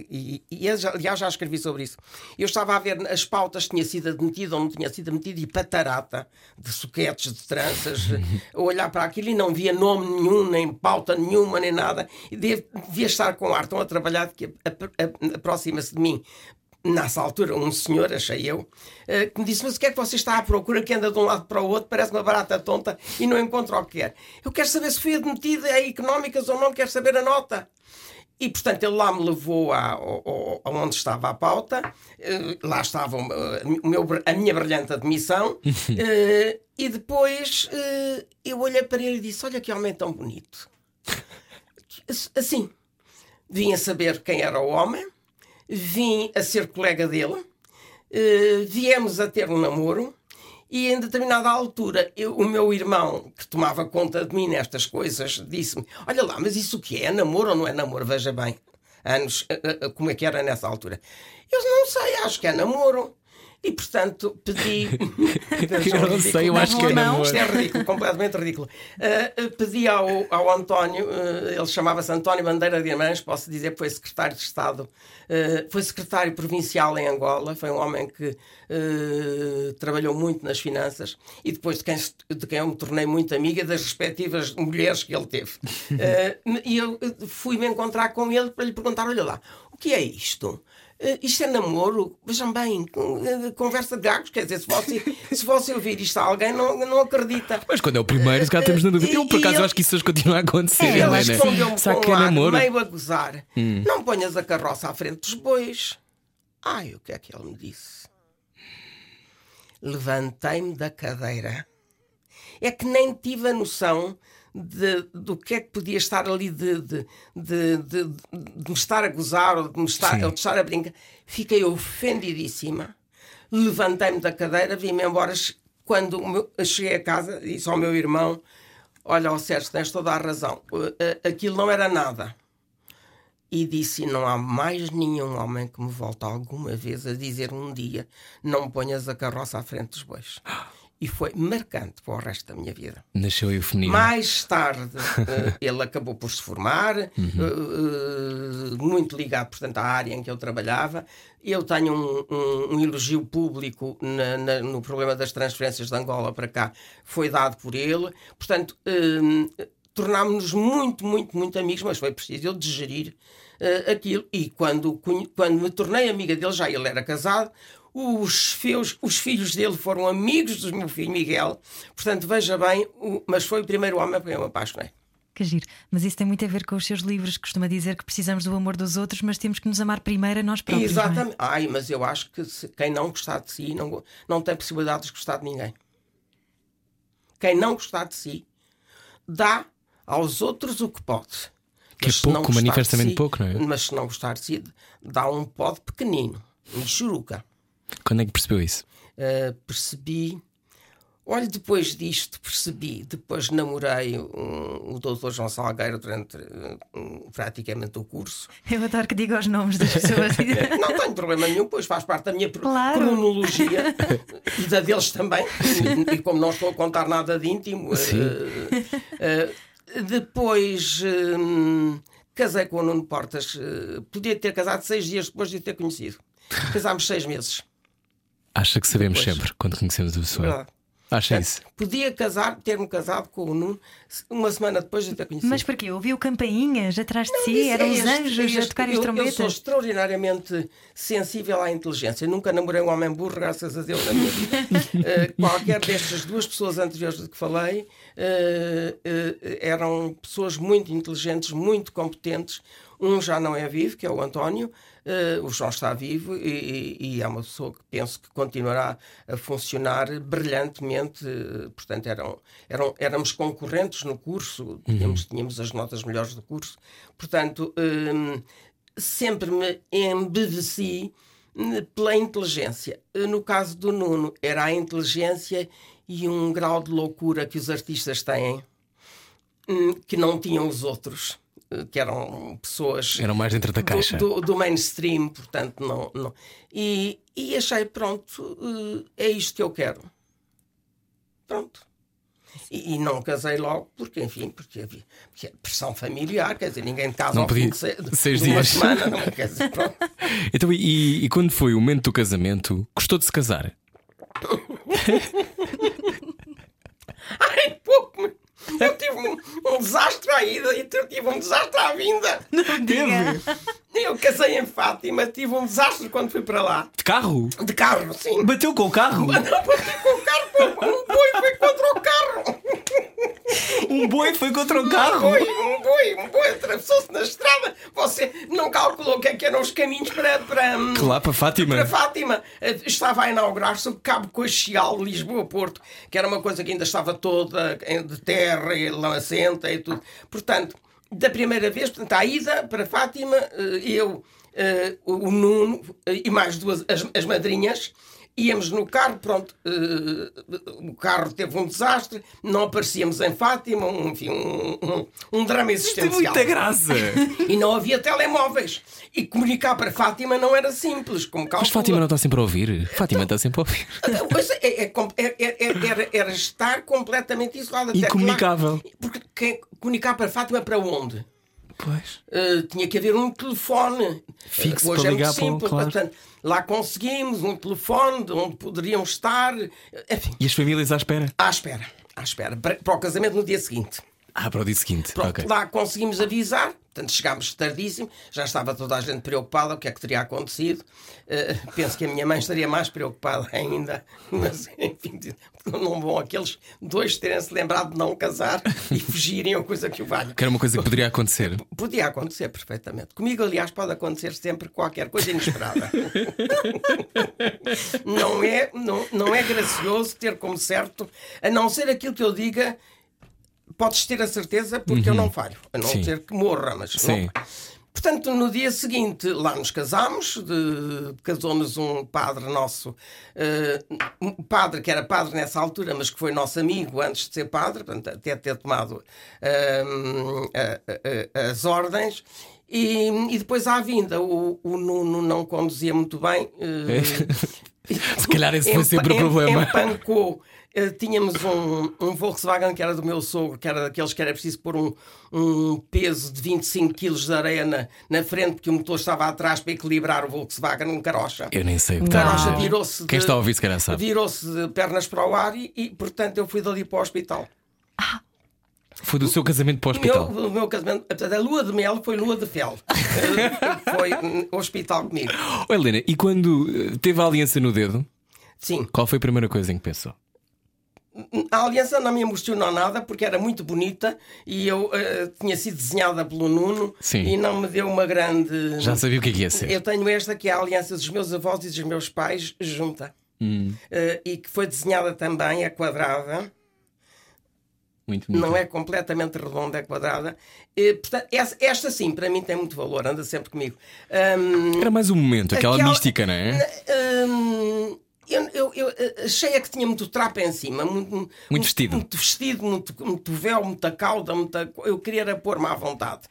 e, e, aliás já escrevi sobre isso. Eu estava a ver as pautas, tinha sido admitido ou não tinha sido admitido, e patarata de soquetes, de tranças, a olhar para aquilo e não via nome nenhum, nem pauta nenhuma, nem nada. E devia, estar com ar tão a trabalhar que aproxima-se de mim nessa altura, um senhor, achei eu, eh, que me disse: Mas o que é que você está à procura que anda de um lado para o outro, parece uma barata tonta e não encontra o que quer? Eu quero saber se fui admitida a económicas ou não, quero saber a nota. E, portanto, ele lá me levou a, a, a onde estava a pauta, eh, lá estava o meu, a minha brilhante admissão, eh, e depois eu olhei para ele e disse: Olha que homem tão bonito. Assim, vinha saber quem era o homem vim a ser colega dele, uh, viemos a ter um namoro. E em determinada altura, eu, o meu irmão, que tomava conta de mim nestas coisas, disse-me: Olha lá, mas isso o que é? Namoro ou não é namoro? Veja bem, anos, uh, uh, como é que era nessa altura. Eu não sei, acho que é namoro. E portanto pedi. eu não sei, eu acho que é namoro. Isto é ridículo, completamente ridículo. Uh, pedi ao, ao António, uh, ele chamava-se António Bandeira de Irmãs, posso dizer que foi secretário de Estado, uh, foi secretário provincial em Angola, foi um homem que trabalhou muito nas finanças e depois de quem, de quem eu me tornei muito amiga das respectivas mulheres que ele teve. e eu fui-me encontrar com ele para lhe perguntar: olha lá, o que é isto? Uh, isto é namoro, vejam bem, uh, conversa de gagos, quer dizer, se você, se você ouvir isto a alguém, não, não acredita. Mas quando é o primeiro, se calhar temos na dúvida. Eu, por acaso, ele, acho que isso hoje continua a acontecer. É, ele respondeu-me com um ar meio a gozar: hum. Não ponhas a carroça à frente dos bois. Ai, o que é que ele me disse? Levantei-me da cadeira. É que nem tive a noção de, do que é que podia estar ali de, de, de, de, de me estar a gozar ou de me estar, ou de estar a brincar. Fiquei ofendidíssima. Levantei-me da cadeira, vim-me embora. Quando meu, cheguei a casa, disse ao meu irmão: Olha, oh Sérgio, tens toda a razão. Aquilo não era nada. E disse: Não há mais nenhum homem que me volte alguma vez a dizer um dia: Não ponhas a carroça à frente dos bois e foi marcante para o resto da minha vida. Nasceu eufemismo. Mais tarde uh, ele acabou por se formar, uhum. uh, muito ligado, portanto, à área em que eu trabalhava. Eu tenho um, um, um elogio público na, na, no problema das transferências de Angola para cá, foi dado por ele. Portanto, uh, tornámos-nos muito, muito, muito amigos, mas foi preciso eu digerir aquilo. E quando, quando me tornei amiga dele, já ele era casado, os, filhos, os filhos dele foram amigos do meu filho Miguel. Portanto, veja bem, o, mas foi o primeiro homem que eu me apaixonei. Que giro. Mas isso tem muito a ver com os seus livros. Costuma dizer que precisamos do amor dos outros, mas temos que nos amar primeiro a nós próprios. É? Exatamente. É? Ai, mas eu acho que se, quem não gostar de si não, não tem possibilidade de gostar de ninguém. Quem não gostar de si dá aos outros o que pode. Que é Mas não pouco, manifestamente si- pouco, não é? Mas se não gostar de si, dá um pode pequenino, um churuca. Quando é que percebeu isso? Uh, percebi. Olha, depois disto percebi, depois namorei um- o Dr. João Salgueiro durante uh, um, praticamente o curso. Eu adoro que diga os nomes das pessoas. Não tenho problema nenhum, pois faz parte da minha Claro. cronologia e da deles também. E, e como não estou a contar nada de íntimo, eh, eh, depois hum, casei com o Nuno Portas. podia ter casado seis dias depois de o ter conhecido. Casámos seis meses. Acha que sabemos Depois. sempre quando conhecemos a pessoa? Verdade. Acha isso? Podia casar, ter-me casado com o Nuno uma semana depois de ter conhecido. Mas porquê? Ouviu campainhas atrás de si? Isso Eram é os anjos é a tocarem eu, as Eu sou trombetas? extraordinariamente sensível à inteligência. Nunca namorei um homem burro, graças a Deus, na minha vida. Eh, qualquer destas duas pessoas anteriores de que falei eh, eh, eram pessoas muito inteligentes, muito competentes. Um já não é vivo, que é o António. Eh, o João está vivo e, e- e é uma pessoa que penso que continuará a funcionar brilhantemente. Portanto, eram, eram, éramos concorrentes no curso, tínhamos, tínhamos as notas melhores do curso. Portanto, hum, sempre me embeveci hum, pela inteligência. Eh, No caso do Nuno, era a inteligência e um grau de loucura que os artistas têm hum, que não tinham os outros, que eram pessoas Eram mais dentro da caixa. do, do- do mainstream, portanto, não. não. E, e achei, pronto, eh, é isto que eu quero. Pronto. E, e não casei logo, porque, enfim, porque havia porque é pressão familiar, quer dizer, ninguém casa Não ao podia- fim de, se, de seis de dias. semana, não, quer dizer, pronto. Então, e, e quando foi o momento do casamento, gostou de se casar? Ai, pouco. me- Eu tive um, um desastre à ida e eu tive um desastre à vinda. Eu casei em Fátima, tive um desastre quando fui para lá. De carro? De carro, sim. Bateu com o carro? Não, bati com o carro, um boi foi contra o carro. Um boi foi contra o Um carro? boi, um boi, um boi atravessou-se na estrada. Você não calculou o que, é que eram os caminhos para, para, hum, Lá para Fátima. para Fátima. Eh, Estava a inaugurar-se o Cabo Coaxial Lisboa-Porto, que era uma coisa que ainda estava toda de terra e lamacenta e tudo. Portanto, da primeira vez, portanto, à ida para Fátima, eh, eu, eh, o Nuno eh, e mais duas, as, as madrinhas, íamos no carro, pronto, eh, o carro teve um desastre, não aparecíamos em Fátima, um, enfim, um, um, um drama existencial. muita graça. E não havia telemóveis. E comunicar para Fátima não era simples, como Mas calcula. Fátima não está sempre a ouvir? Fátima está sempre a ouvir. Pois é, é, é, é, é, era, era estar completamente isolada. Incomunicável. Porque quem, comunicar para Fátima para onde? Pois. Uh, tinha que haver um telefone Fixo Uh, Hoje para é ligar muito simples. claro. Portanto, lá conseguimos um telefone de onde poderiam estar, enfim, E as famílias à espera? à espera, à espera, para, para o casamento no dia seguinte. Ah, para o dia seguinte. Pronto, Ok. lá conseguimos avisar, portanto chegámos tardíssimo, já estava toda a gente preocupada, o que é que teria acontecido. Eh, penso que a minha mãe estaria mais preocupada ainda, mas enfim, não vão aqueles dois terem-se lembrado de não casar e fugirem ou coisa que o valha. Que era uma coisa que poderia acontecer. Podia acontecer perfeitamente. Comigo, aliás, pode acontecer sempre qualquer coisa inesperada. não, é, não, não é gracioso ter como certo, a não ser aquilo que eu diga, podes ter a certeza, porque eu não falho. A não Uhum. Sim. ser que morra, mas Sim. não. Portanto, no dia seguinte, lá nos casámos, casou-nos um padre nosso, eh, um padre que era padre nessa altura, mas que foi nosso amigo antes de ser padre, portanto, até ter tomado a- a- as ordens. E, e depois à vinda, o, o Nuno não conduzia muito bem. Se calhar esse foi sempre o em- problema. Empancou. Eh, Tínhamos um, um Volkswagen que era do meu sogro, que era daqueles que era preciso pôr um, um peso de 25 kg de areia na, na frente, porque o motor estava atrás para equilibrar o Volkswagen, um carocha. Eu nem sei o que O carocha dizer. virou-se Quem está a ouvir, se calhar sabe. Virou-se de pernas para o ar e, e, portanto, eu fui dali para o hospital. Foi do seu casamento para o O meu, hospital. o meu casamento, a lua de mel foi lua de fel. Eh, foi hum, hospital comigo. Oh, Helena, e quando eh, teve a aliança no dedo, Sim. qual foi a primeira coisa em que pensou? A aliança não me emocionou nada porque era muito bonita e eu eh, tinha sido desenhada pelo Nuno Sim. e não me deu uma grande. Já sabia o que é que ia ser. Eu tenho esta que é a aliança dos meus avós e dos meus pais junta Hum. Eh, e que foi desenhada também, é quadrada. Muito bonita. não é completamente redonda, é quadrada. E, portanto, essa- esta sim, para mim tem muito valor, anda sempre comigo. Hum, Era mais um momento, aquela, Aquela- mística, não é? Hum, eu, eu, eu achei é que tinha muito trapo em cima, muito, muito, vestido. muito vestido, muito, muito véu, muita cauda, muita, eu queria era pôr-me à vontade.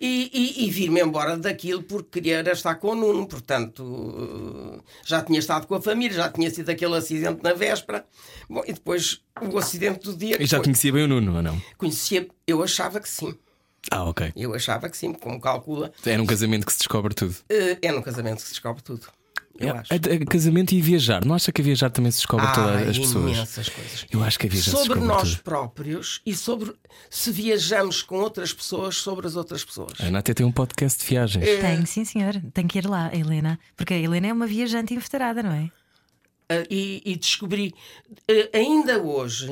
E, e, e vir-me embora daquilo porque queria estar com o Nuno, portanto já tinha estado com a família, já tinha sido aquele acidente na véspera. Bom, e depois o acidente do dia. E já foi- conhecia bem o Nuno, ou não? conhecia, eu achava que sim. Ah, ok. Eu achava que sim, como calcula, Era um casamento que se descobre tudo. eh, é no casamento que se descobre tudo. Eu acho. É- é casamento e viajar. Não acha que a viajar também se descobre todas Ah, as pessoas? coisas. Eu acho que a viajar se sobre descobre nós tudo. próprios e sobre se viajamos com outras pessoas sobre as outras pessoas. A Ana até tem um podcast de viagens. É. Tem, sim, senhor. Tem que ir lá, a Helena. Porque a Helena é uma viajante inveterada, não é? Ah, e, e descobri eh, ainda hoje.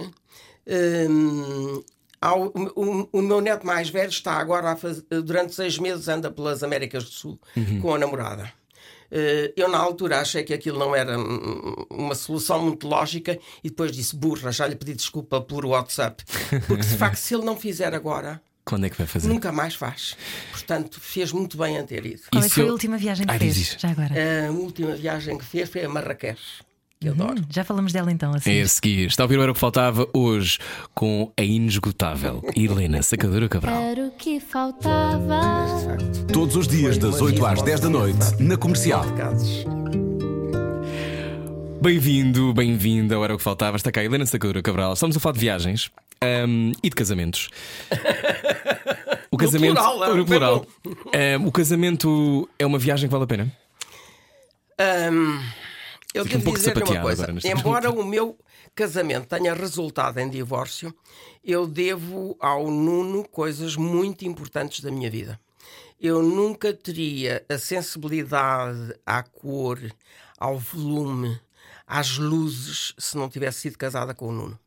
ao- o, o meu neto mais velho está agora a faz- durante seis meses anda pelas Américas do Sul Uhum. com a namorada. Eh, Eu, na altura, achei que aquilo não era uma solução muito lógica e depois disse: burra, já lhe pedi desculpa por WhatsApp. Porque, de facto, se ele não fizer agora, Quando é que vai fazer? Nunca mais faz. Portanto, fez muito bem em ter ido. Qual é que foi eu- a última viagem que Ah, fez? Já agora. A última viagem que fez foi a Marrakech, que eu adoro. Hum, já falamos dela então, assim. É a seguir. Está a ouvir o Era o que Faltava hoje com a inesgotável Helena Sacadura Cabral. Era o que faltava. Todos os dias, das 8 às 10 da noite, na comercial. Bem-vindo, bem-vinda ao Era o que Faltava. Está cá a Helena Sacadura Cabral. Estamos a falar de viagens ahm, e de casamentos. O casamento. plural, é? no plural. Ahm, o casamento é uma viagem que vale a pena? Hum, eu Fica um devo pouco dizer uma coisa. Embora o meu casamento tenha resultado em divórcio, eu devo ao Nuno coisas muito importantes da minha vida. Eu nunca teria a sensibilidade à cor, ao volume, às luzes, se não tivesse sido casada com o Nuno.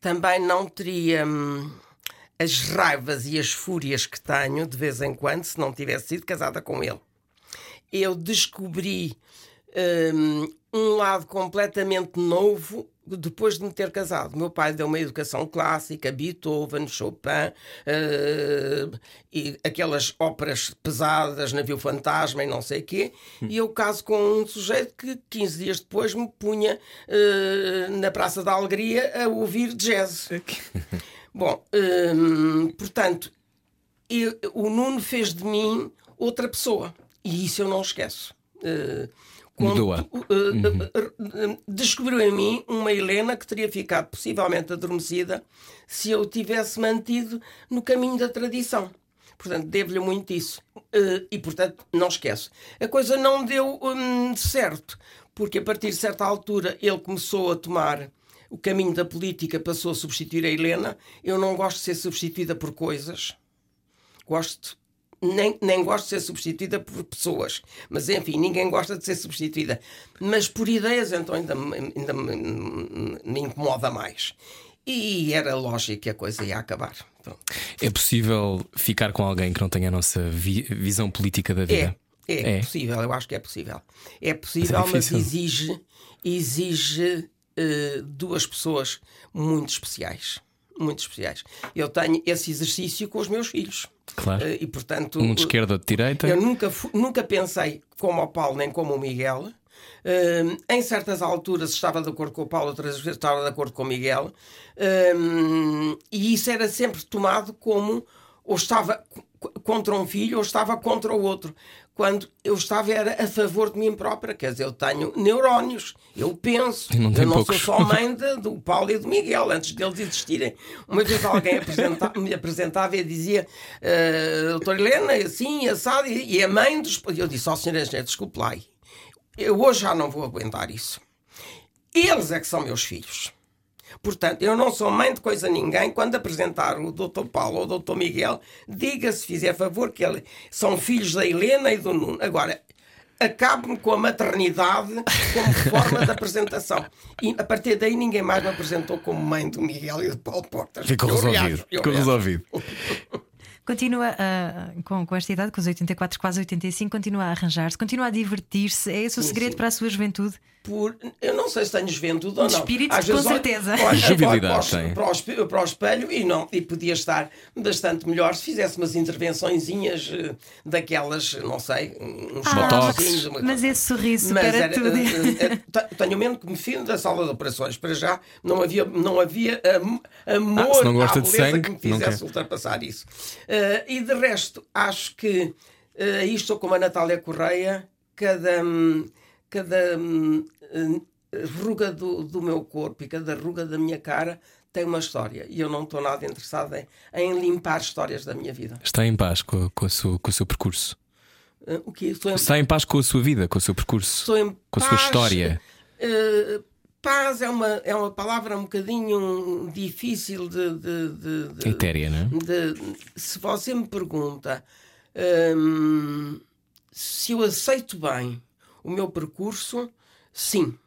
Também não teria hum, as raivas e as fúrias que tenho de vez em quando se não tivesse sido casada com ele eu descobri hum, um, lado completamente novo depois de me ter casado. Meu pai deu uma educação clássica, Beethoven, Chopin, eh, e aquelas óperas pesadas, Navio Fantasma e não sei o quê, e eu caso com um sujeito que 15 dias depois me punha eh, na Praça da Alegria a ouvir jazz. Bom, hum, portanto, eu- o Nuno fez de mim outra pessoa. E isso eu não esqueço. Eh, quando, Mudou-a. eh, eh, eh, descobriu em mim uma Helena que teria ficado possivelmente adormecida se eu tivesse mantido no caminho da tradição. Portanto, devo-lhe muito isso. Eh, e, portanto, não esqueço. A coisa não deu hum, certo, porque a partir de certa altura ele começou a tomar o caminho da política, passou a substituir a Helena. Eu não gosto de ser substituída por coisas gosto nem, nem gosto de ser substituída por pessoas, mas enfim, ninguém gosta de ser substituída. Mas por ideias, então ainda, me- ainda me, me incomoda mais. E era lógico que a coisa ia acabar. Pronto. É possível ficar com alguém que não tenha a nossa vi- visão política da É, vida? é, É. possível, eu acho que é possível. É possível, Mas é mas, exige, exige eh, duas pessoas muito especiais. Muito especiais. Eu tenho esse exercício com os meus filhos. Claro. Eh, e portanto. Um de esquerda, outro de direita. Eu nunca, nunca pensei como o Paulo nem como o Miguel. Hum, em certas alturas estava de acordo com o Paulo, outras vezes estava de acordo com o Miguel. Hum, e isso era sempre tomado como ou estava co- contra um filho ou estava contra o outro. Quando eu estava era a favor de mim própria, quer dizer, eu tenho neurónios, eu penso, não eu não poucos. sou só mãe de- do Paulo e do Miguel, antes deles existirem. Uma vez alguém apresenta- me apresentava e dizia, "Ah, doutora Helena, assim, assado, e e é mãe dos. Eu disse, ó oh, senhora engenheiro, desculpe lá, eu hoje já não vou aguentar isso. Eles é que são meus filhos. Portanto, eu não sou mãe de coisa a ninguém. Quando apresentar o Dr. Paulo ou o Dr. Miguel, diga se fizer favor que eles são filhos da Helena e do Nuno. Agora, acabe-me com a maternidade como forma de apresentação. E a partir daí ninguém mais me apresentou como mãe do Miguel e do Paulo Portas. Ficou Eu resolvido. reajo, Ficou reajo. resolvido. Continua ah, com, com esta idade, com os 84, quase 85, continua a arranjar-se, continua a divertir-se. É esse o segredo para a sua juventude? Por. Eu não sei se tenho juventude ou De não. espírito, Às com vezes olho- certeza. olho- olho Jovialidade para, para para o espelho e não. E podia estar bastante melhor se fizesse umas intervençõezinhas eh, daquelas, não sei, uns Botox. botoxinhos, uma Mas esse sorriso mas para era, tudo. eh, eh, tenho medo que me fio da sala de operações. Para já não havia, não havia am- amor Ah, se não gosta à de beleza sangue, que me fizesse ultrapassar isso. Eh, e de resto, acho que aí estou como a Natália Correia, cada, hum, cada hum, hum, ruga do, do meu corpo e cada ruga da minha cara tem uma história. E eu não estou nada interessada em, em limpar histórias da minha vida. Está em paz com, a- com, a sua- com o seu percurso. Eh, o estou em Está em paz com a sua vida, com o seu percurso, Estou em com a sua paz. história. Eh, paz é uma, é uma palavra um bocadinho difícil de. de, de, de- Etérea, não é? se você me pergunta hum, se eu aceito bem o meu percurso, sim.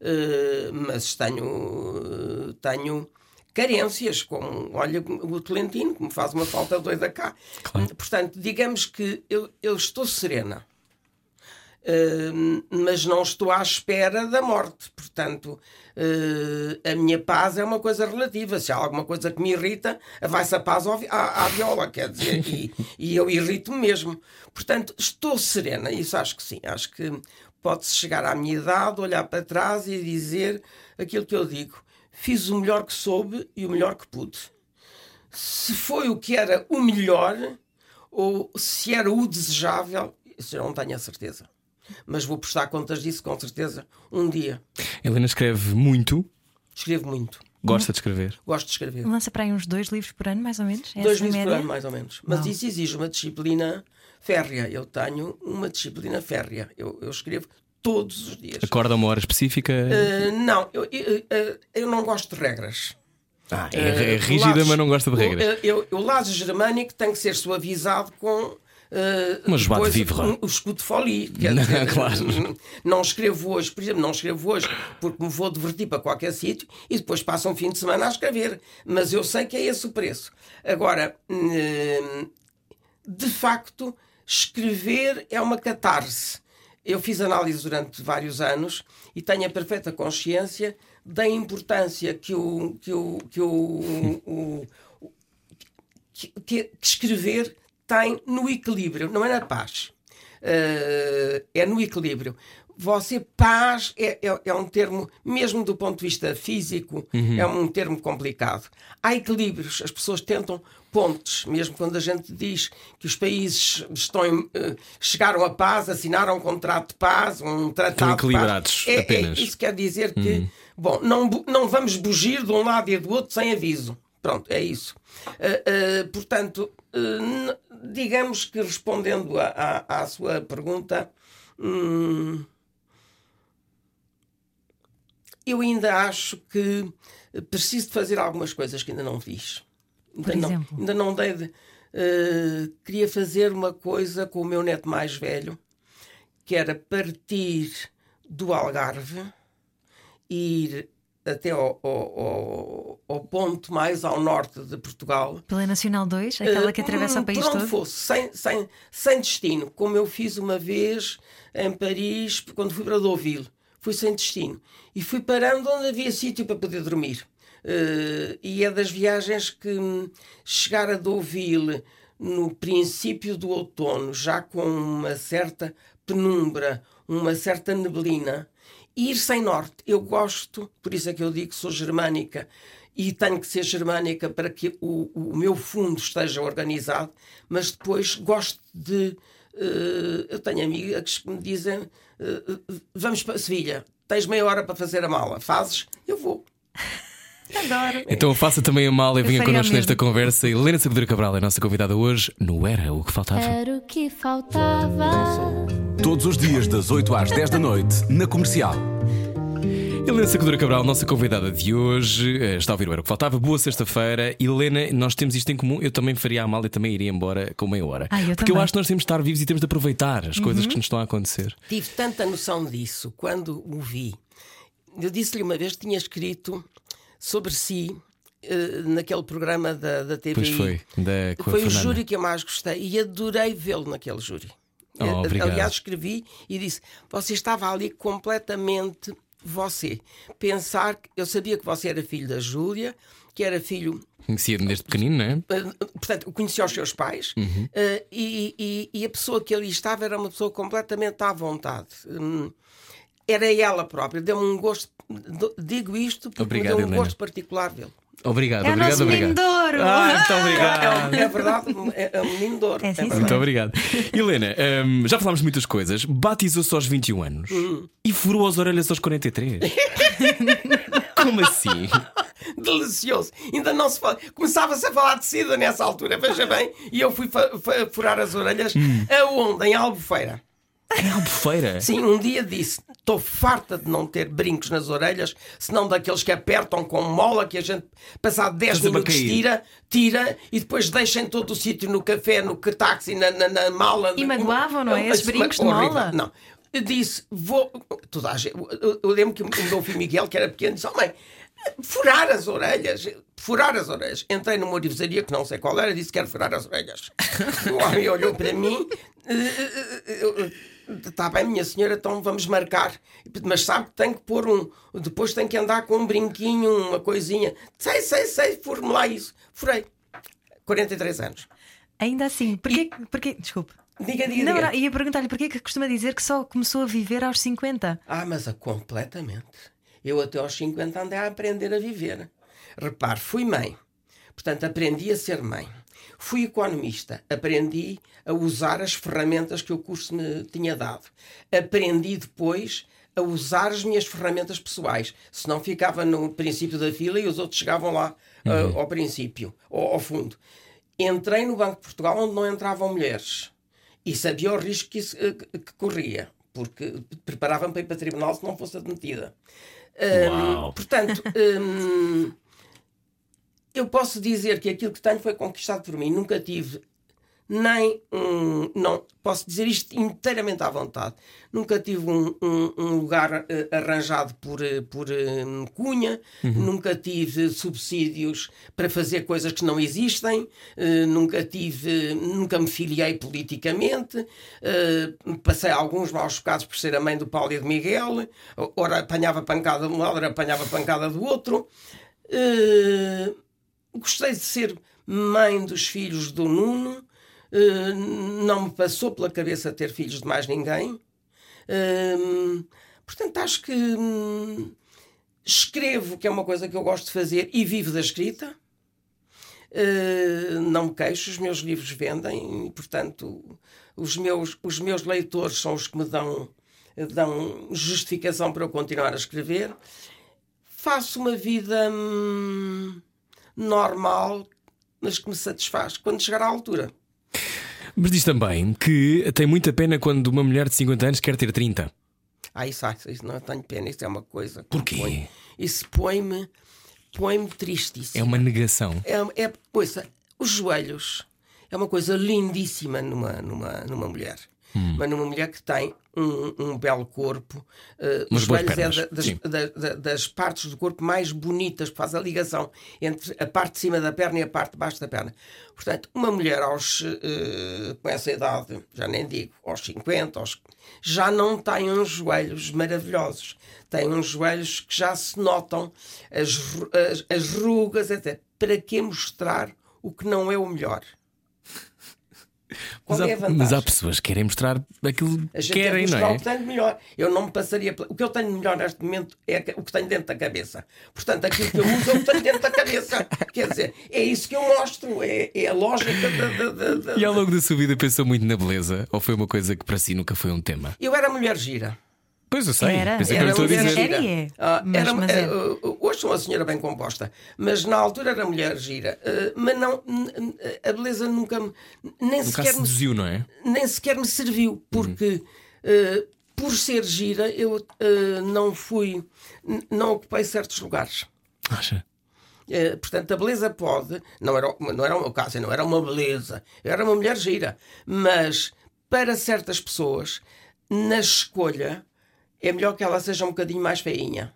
Eh, mas tenho, tenho carências, como olha o Tolentino, que me faz uma falta doida cá. Claro. Portanto, digamos que eu, eu estou serena. Uh, mas não estou à espera da morte. Portanto, uh, a minha paz é uma coisa relativa. Se há alguma coisa que me irrita, vai-se a paz ao à, à viola, quer dizer, e, e eu irrito-me mesmo. Portanto, estou serena, isso acho que sim. Acho que pode-se chegar à minha idade, olhar para trás e dizer aquilo que eu digo. Fiz o melhor que soube e o melhor que pude. Se foi o que era o melhor ou se era o desejável, isso eu não tenho a certeza. Mas vou prestar contas disso com certeza um dia. Helena escreve muito, Escrevo muito, gosta de escrever. gosto de escrever. Lança para aí uns dois livros por ano, mais ou menos? É Dois livros por ano, mais ou menos. Mas Uau. isso exige uma disciplina férrea. Eu tenho uma disciplina férrea. Eu, eu escrevo todos os dias. Acorda uma hora específica. Uh, não, eu, eu, eu- eu não gosto de regras. Ah, é, é Uh, rígida, mas não gosta de regras. O, eu, o laço germânico tem que ser suavizado com. Uh, Uma joie de depois vivre. um- o escudo de folie. Não, dizer, claro. Não escrevo hoje, por exemplo, não escrevo hoje porque me vou divertir para qualquer sítio e depois passo um fim de semana a escrever. Mas eu sei que é esse o preço. Agora, hum, de facto, escrever é uma catarse. Eu fiz análise durante vários anos e tenho a perfeita consciência da importância que o, que o, que o, o- que, que escrever tem no equilíbrio, não é na paz. Eh, é no equilíbrio. Você, paz, é, é, é um termo, mesmo do ponto de vista físico, é um termo complicado. Há equilíbrios, as pessoas tentam pontes, mesmo quando a gente diz que os países estão em, eh, chegaram à paz, assinaram um contrato de paz, um tratado equilibrados, de paz. É- é- apenas. isso quer dizer que, bom, não, não vamos bugir de um lado e do outro sem aviso. Pronto, é isso. Ah, ah, portanto, n- digamos que respondendo à, à- à sua pergunta, hum, eu ainda acho que preciso de fazer algumas coisas que ainda não fiz. Ainda não, exemplo? ainda não dei de. ah, queria fazer uma coisa com o meu neto mais velho, que era partir do Algarve e ir até ao, ao- ao- ponto mais ao norte de Portugal. Pela Nacional 2, aquela que atravessa Hum, o país por onde todo? fosse, sem, sem, sem destino, como eu fiz uma vez em Paris, quando fui para Deauville. Fui sem destino. E fui parando onde havia sítio para poder dormir. Eh, e é das viagens que hum, chegar a Deauville no princípio do outono, já com uma certa penumbra, uma certa neblina, ir sem norte. Eu gosto, por isso é que eu digo que sou germânica e tenho que ser germânica para que o, o meu fundo esteja organizado, mas depois gosto de. eh, eu tenho amigas que me dizem: eh, vamos para Sevilha, tens meia hora para fazer a mala, fazes? Eu vou. Adoro. Então faça também a mala e Eu venha connosco nesta conversa. Helena Sabedura Cabral é a nossa convidada hoje. No Era o que faltava. Era o que faltava. Todos os dias, das 8 às 10 da noite, na comercial. Helena Sacadura Cabral, nossa convidada de hoje, eh, está a ouvir o Era o que faltava. Boa sexta-feira. Helena, nós temos isto em comum. Eu também faria a mala e também iria embora com meia hora. Ah, eu Porque eu também. acho que nós temos de estar vivos e temos de aproveitar as coisas que nos estão a acontecer. Tive tanta noção disso quando o vi. Eu disse-lhe uma vez que tinha escrito sobre si eh, naquele programa da, da TVI. Pois foi, da, Foi o júri que eu mais gostei e adorei vê-lo naquele júri. Oh, Eh. Aliás, escrevi e disse: Você estava ali completamente você pensar que eu sabia que você era filho da Júlia, que era filho Conhecia-me desde pequenino, não é? Uh, portanto, conhecia os seus pais uh, e, e- e a pessoa que ali estava era uma pessoa completamente à vontade. Era ela própria, deu-me um gosto. Digo isto porque Obrigado, deu um Helena. gosto particular vê-lo. Obrigado, É obrigado, obrigado. de ouro. Ah, muito É, obrigado. é verdade, é, é um menino de ouro. É, sim. Muito obrigado. Helena, hum, já falámos de muitas coisas. Batizou-se aos 21 anos Hum. e furou as orelhas aos 43. Como assim? Delicioso. Ainda não se fala. Começava-se a falar de sida nessa altura, veja bem. E eu fui furar as orelhas Hum. aonde? Em Albufeira. Em Albufeira? Sim, um dia disse: estou farta de não ter brincos nas orelhas, senão daqueles que apertam com mola que a gente, passado 10 Estás a minutos, tira, tira e depois deixa em todo o sítio, no café, no táxi, na, na, na mala. E magoavam, não é? Esses Mas- brincos de horrível. mola? Não. Eu disse: vou. Toda a gente, eu, eu lembro que o meu filho Miguel, que era pequeno, disse: oh, mãe, furar as orelhas. Furar as orelhas. Entrei numa orivesaria que não sei qual era, disse: quero furar as orelhas. o homem olhou para mim. Está bem, minha senhora, então vamos marcar. Mas sabe que tem que pôr um. Depois tem que andar com um brinquinho, uma coisinha. Sei, sei, sei, lá isso. Furei. 43 anos. Ainda assim, porquê, porquê desculpe. Diga, diga, Não, diga. não, ia perguntar-lhe porquê que costuma dizer que só começou a viver aos 50. Ah, mas a completamente. Eu até aos 50 andei a aprender a viver. Repare, fui mãe. Portanto, aprendi a ser mãe. Fui economista. Aprendi a usar as ferramentas que o curso me tinha dado. Aprendi depois a usar as minhas ferramentas pessoais. Senão ficava no princípio da fila e os outros chegavam lá ah, ao princípio, ao, ao fundo. Entrei no Banco de Portugal onde não entravam mulheres. E sabia o risco que, isso, eh, que- que corria, porque preparava-me para ir para tribunal se não fosse admitida. Uau. portanto, hum, eu posso dizer que aquilo que tenho foi conquistado por mim. Nunca tive nem um. Não, posso dizer isto inteiramente à vontade. Nunca tive um, um- um lugar eh, arranjado por, eh, por eh, cunha, nunca tive subsídios para fazer coisas que não existem, nunca tive. Nunca me filiei politicamente, passei alguns maus bocados por ser a mãe do Paulo e de Miguel, ora apanhava pancada de um lado, ora apanhava pancada do outro. Gostei de ser mãe dos filhos do Nuno. Eh, não me passou pela cabeça ter filhos de mais ninguém. Hum, portanto, acho que hum, escrevo, que é uma coisa que eu gosto de fazer, e vivo da escrita. Uh, não me queixo, os meus livros vendem, e, portanto, os meus, os meus leitores são os que me dão, dão justificação para eu continuar a escrever. Faço uma vida hum, normal, mas que me satisfaz quando chegar à altura. Mas diz também que tem muita pena quando uma mulher de 50 anos quer ter 30. Ah, isso, ah, isso não tenho pena, isso é uma coisa. Porquê? põe- Isso põe-me põe-me tristíssimo. É uma negação. É, é, os joelhos é uma coisa lindíssima numa, numa, numa mulher. Hum. Mas numa mulher que tem um, um belo corpo, Umas os joelhos é da- das, da- da- das partes do corpo mais bonitas, que faz a ligação entre a parte de cima da perna e a parte de baixo da perna. Portanto, uma mulher aos, eh, com essa idade, já nem digo, aos 50, aos, já não tem uns joelhos maravilhosos. Tem uns joelhos que já se notam as, as, as rugas, etc. Para que mostrar o que não é o melhor? Mas é há, vantagem? mas há pessoas que querem mostrar aquilo que querem, que não é? o que tenho melhor. Eu não me passaria. O que eu tenho melhor neste momento é o que tenho dentro da cabeça. Portanto, aquilo que eu uso é o que tenho dentro da cabeça. Quer dizer, é isso que eu mostro. É, é a lógica da- da- da- E ao longo da sua vida pensou muito na beleza? Ou foi uma coisa que para si nunca foi um tema? Eu era mulher gira. Pois eu sei, Era, pensei que Era. Era é. Ah, Mas- era- mas é. eh, eh, hoje sou uma senhora bem composta, mas na altura era mulher gira. Eh, mas não, a beleza nunca me. Nem Nunca a sequer me seduziu, não é? nem sequer me serviu, porque eh, por ser gira eu eh, não fui, não ocupei certos lugares. Acha? Portanto, a beleza pode, não era, o- não era o meu caso, eu não era uma beleza, eu era uma mulher gira, mas para certas pessoas, na escolha, é melhor que ela seja um bocadinho mais feinha.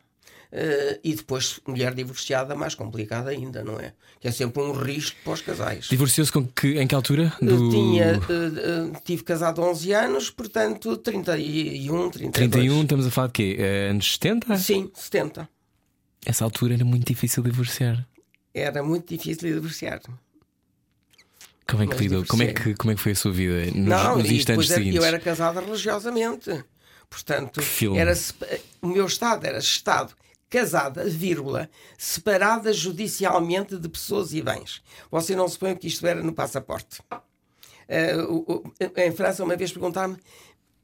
Uh, e depois, mulher divorciada, mais complicada ainda, não é? Que é sempre um risco para os casais. Divorciou-se com que, em que altura? Do... Tinha, uh, uh, tive casado 11 anos, portanto, 31, 32. 31, estamos a falar de quê? anos 70? Sim, 70. Essa altura era muito difícil divorciar. Era muito difícil divorciar. Como é que, lidou? Como, é que, como é que foi a sua vida nos, não, nos instantes seguintes? Eu era casada religiosamente. Portanto, era, o meu estado era estado casada, vírgula, separada judicialmente de pessoas e bens. Você não supõe que isto era no passaporte. Uh, em França, uma vez perguntaram-me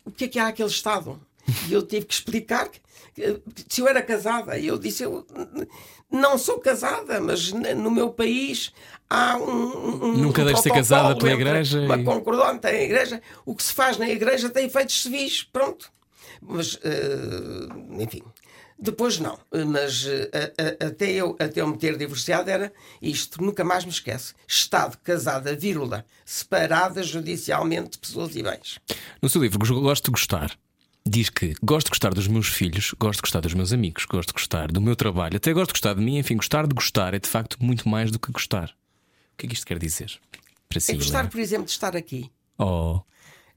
o que é que há aquele Estado? E eu tive que explicar que, se eu era casada. E eu disse: eu não sou casada, mas no meu país há um. um Nunca um ser casada pela igreja. Uma e... concordante a igreja. O que se faz na igreja tem efeitos civis. Pronto. Mas, uh, enfim. Depois não, mas uh, uh, até, eu, até eu me ter divorciado era isto, nunca mais me esquece. Estado, casada, vírgula, separada judicialmente de pessoas e bens. No seu livro, Gosto de Gostar, diz que gosto de gostar dos meus filhos, gosto de gostar dos meus amigos, gosto de gostar do meu trabalho, até gosto de gostar de mim, enfim, gostar de gostar é de facto muito mais do que gostar. O que é que isto quer dizer? Para si, é gostar, por exemplo, de estar aqui. Oh.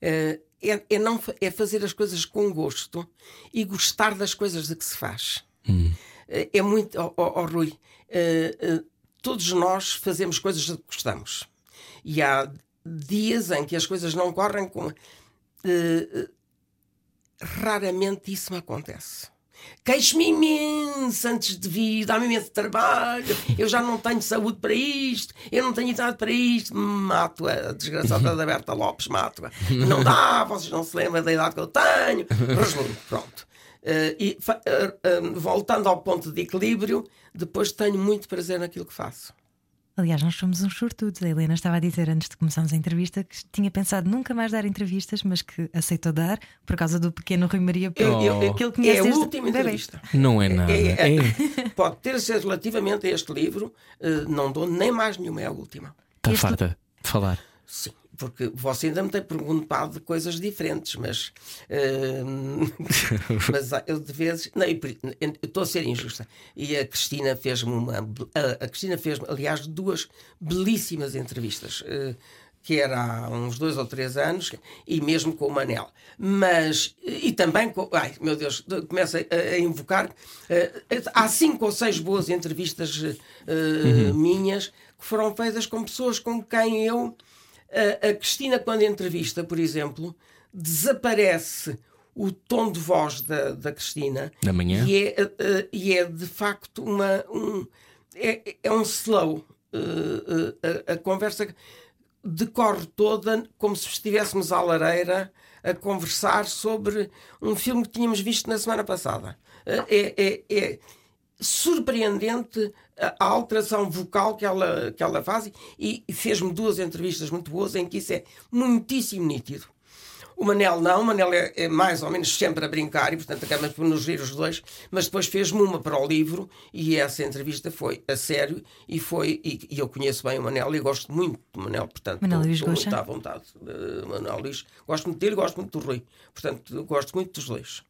Uh, é, é, não, é fazer as coisas com gosto e gostar das coisas de que se faz. Hum. É muito. Oh, oh, oh Rui, uh, uh, todos nós fazemos coisas de que gostamos. E há dias em que as coisas não correm com. Uh, raramente isso me acontece. Queixo-me imenso antes de vir, dá-me imenso trabalho, eu já não tenho saúde para isto, eu não tenho idade para isto. Mato a desgraçada da Berta Lopes, mato-a. Não dá, vocês não se lembram da idade que eu tenho. Resumo, pronto. Uh, e uh, uh, voltando ao ponto de equilíbrio, depois tenho muito prazer naquilo que faço. Aliás, nós somos uns sortudos. A Helena estava a dizer antes de começarmos a entrevista que tinha pensado nunca mais dar entrevistas, mas que aceitou dar por causa do pequeno Rui Maria Pedro, oh. que ele conhece. É a última entrevista. Não é nada. É, é, é. Pode ter sido relativamente a este livro, uh, não dou nem mais nenhuma, é a última. Está este... farta de falar. Sim porque você ainda me tem perguntado de coisas diferentes, mas, uh, mas eu de vezes não, eu estou a ser injusta. E a Cristina fez-me uma a, a Cristina fez aliás duas belíssimas entrevistas. Uh, que era há uns dois ou três anos, e mesmo com o Manel. Mas, e também com. Ai, meu Deus, começa a, invocar. Uh, há cinco ou seis boas entrevistas uh, uhum. minhas que foram feitas com pessoas com quem eu a, a Cristina, quando entrevista, por exemplo, desaparece o tom de voz da, da Cristina da manhã? e é, uh, e é de facto uma um, é, é um slow. Uh, uh, a, a, conversa decorre toda como se estivéssemos à lareira a conversar sobre um filme que tínhamos visto na semana passada. É, é, é surpreendente a alteração vocal que ela, que ela faz e fez-me duas entrevistas muito boas em que isso é muitíssimo nítido. O Manel não, o Manel é, é, mais ou menos sempre a brincar e, portanto, acabamos por nos rir os dois, mas depois fez-me uma para o livro e essa entrevista foi a sério e foi. E, e eu conheço bem o Manel e gosto muito do Manel, portanto, Manel Luís estou muito à vontade. Uh, Manel Luís, gosto muito dele gosto muito do Rui, portanto, gosto muito dos dois.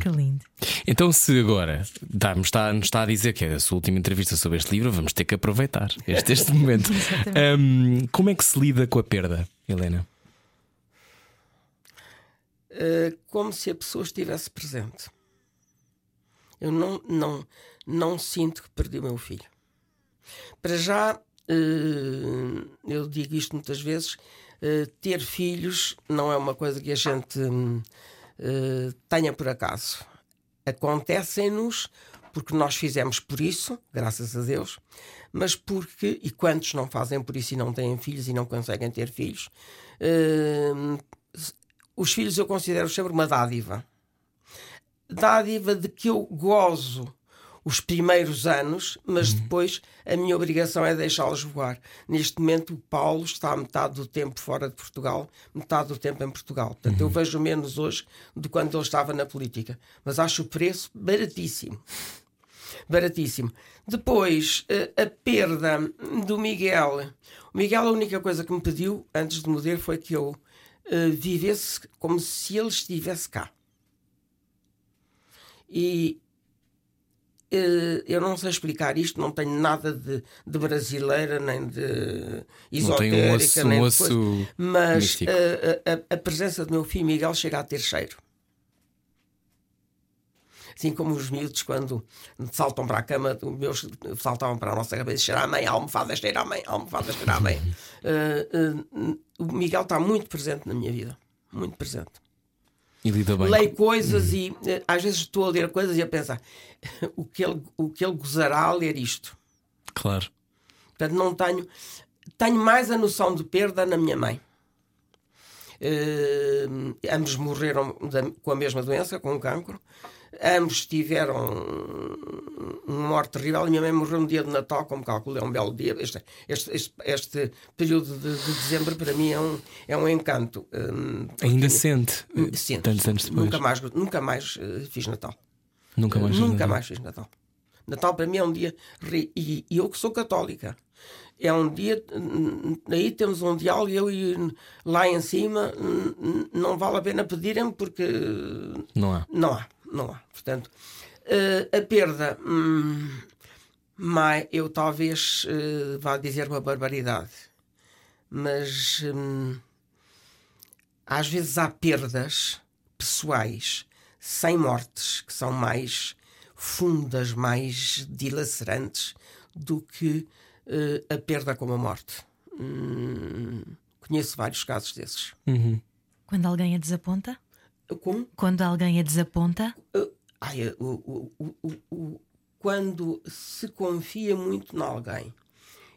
Que lindo. Então, se agora está, nos, está, nos está a dizer que é a sua última entrevista sobre este livro, vamos ter que aproveitar este, este momento. um, como é que se lida com a perda, Helena? Uh, como se a pessoa estivesse presente. Eu não, não, não sinto que perdi o meu filho. Para já, uh, eu digo isto muitas vezes: uh, ter filhos não é uma coisa que a gente. Um, eh, tenha por acaso. Acontecem-nos porque nós fizemos por isso, graças a Deus, mas porque, e quantos não fazem por isso e não têm filhos e não conseguem ter filhos? Uh, os filhos eu considero sempre uma dádiva. Dádiva de que eu gozo os primeiros anos, mas uhum. depois a minha obrigação é deixá-los voar. Neste momento, o Paulo está metade do tempo fora de Portugal, metade do tempo em Portugal. Portanto, uhum. eu vejo menos hoje do quando ele estava na política. Mas acho o preço baratíssimo. Baratíssimo. Depois, eh, a perda do Miguel. O Miguel, a única coisa que me pediu antes de morrer foi que eu uh, vivesse como se ele estivesse cá. E eh, eu não sei explicar isto, não tenho nada de, de brasileira, nem de esotérica, osso, nem de osso coisa. mas místico. eh, a, a- a presença do meu filho Miguel chega a ter cheiro. Assim como os miúdos, quando saltam para a cama, os meus saltavam para a nossa cabeça, cheira a mãe, a almofada cheira a mãe, a almofada cheira a mãe. Eh, eh, o Miguel está muito presente na minha vida, muito presente. E lida bem. Leio coisas e eh, às vezes estou a ler coisas e a pensar o que ele, o que ele gozará a ler isto. Claro. Portanto, não tenho. Tenho mais a noção de perda na minha mãe. Eh, ambos morreram da- com a mesma doença, com um cancro. Ambos tiveram uma morte terrível. A minha mãe morreu no dia de Natal, como calculo, é um belo dia. Este, este, este, este período de, de dezembro para mim é um, é um encanto. Eh, Ainda sente. eh, Sinto. Tantos anos depois. Nunca mais, nunca mais eh, fiz Natal. Nunca mais. Nunca mais fiz Natal. Natal para mim é um dia. E, e eu que sou católica. É um dia. hum, Aí temos um diálogo e eu e lá em cima hum, não vale a pena pedirem porque Não há. não há. Não há. Portanto, eh, a perda. hum, mai- eu talvez eh, vá dizer uma barbaridade. Mas. hum, às vezes há perdas pessoais sem mortes que são mais fundas, mais dilacerantes do que eh, a perda com a morte. Hum, conheço vários casos desses. Quando alguém a desaponta? Como? Quando alguém a desaponta? Ai, o- o- o- quando se confia muito em alguém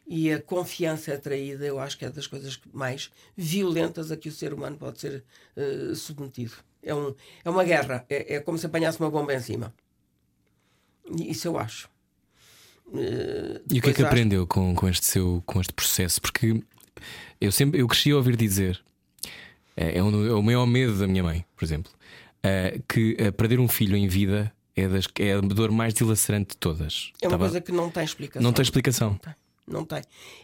e a confiança é traída, eu acho que é das coisas mais violentas a que o ser humano pode ser eh, submetido. É, um, é uma guerra, é, é como se apanhasse uma bomba em cima. E Isso eu acho. Eh, E o que é que acho- aprendeu com, com este seu com este processo? Porque eu sempre eu cresci a ouvir dizer é, é um- é o maior medo da minha mãe, por exemplo, eh, que eh, perder um filho em vida é, das, é a dor mais dilacerante de todas. É uma coisa que não tem explicação. Não tem explicação. Não tem.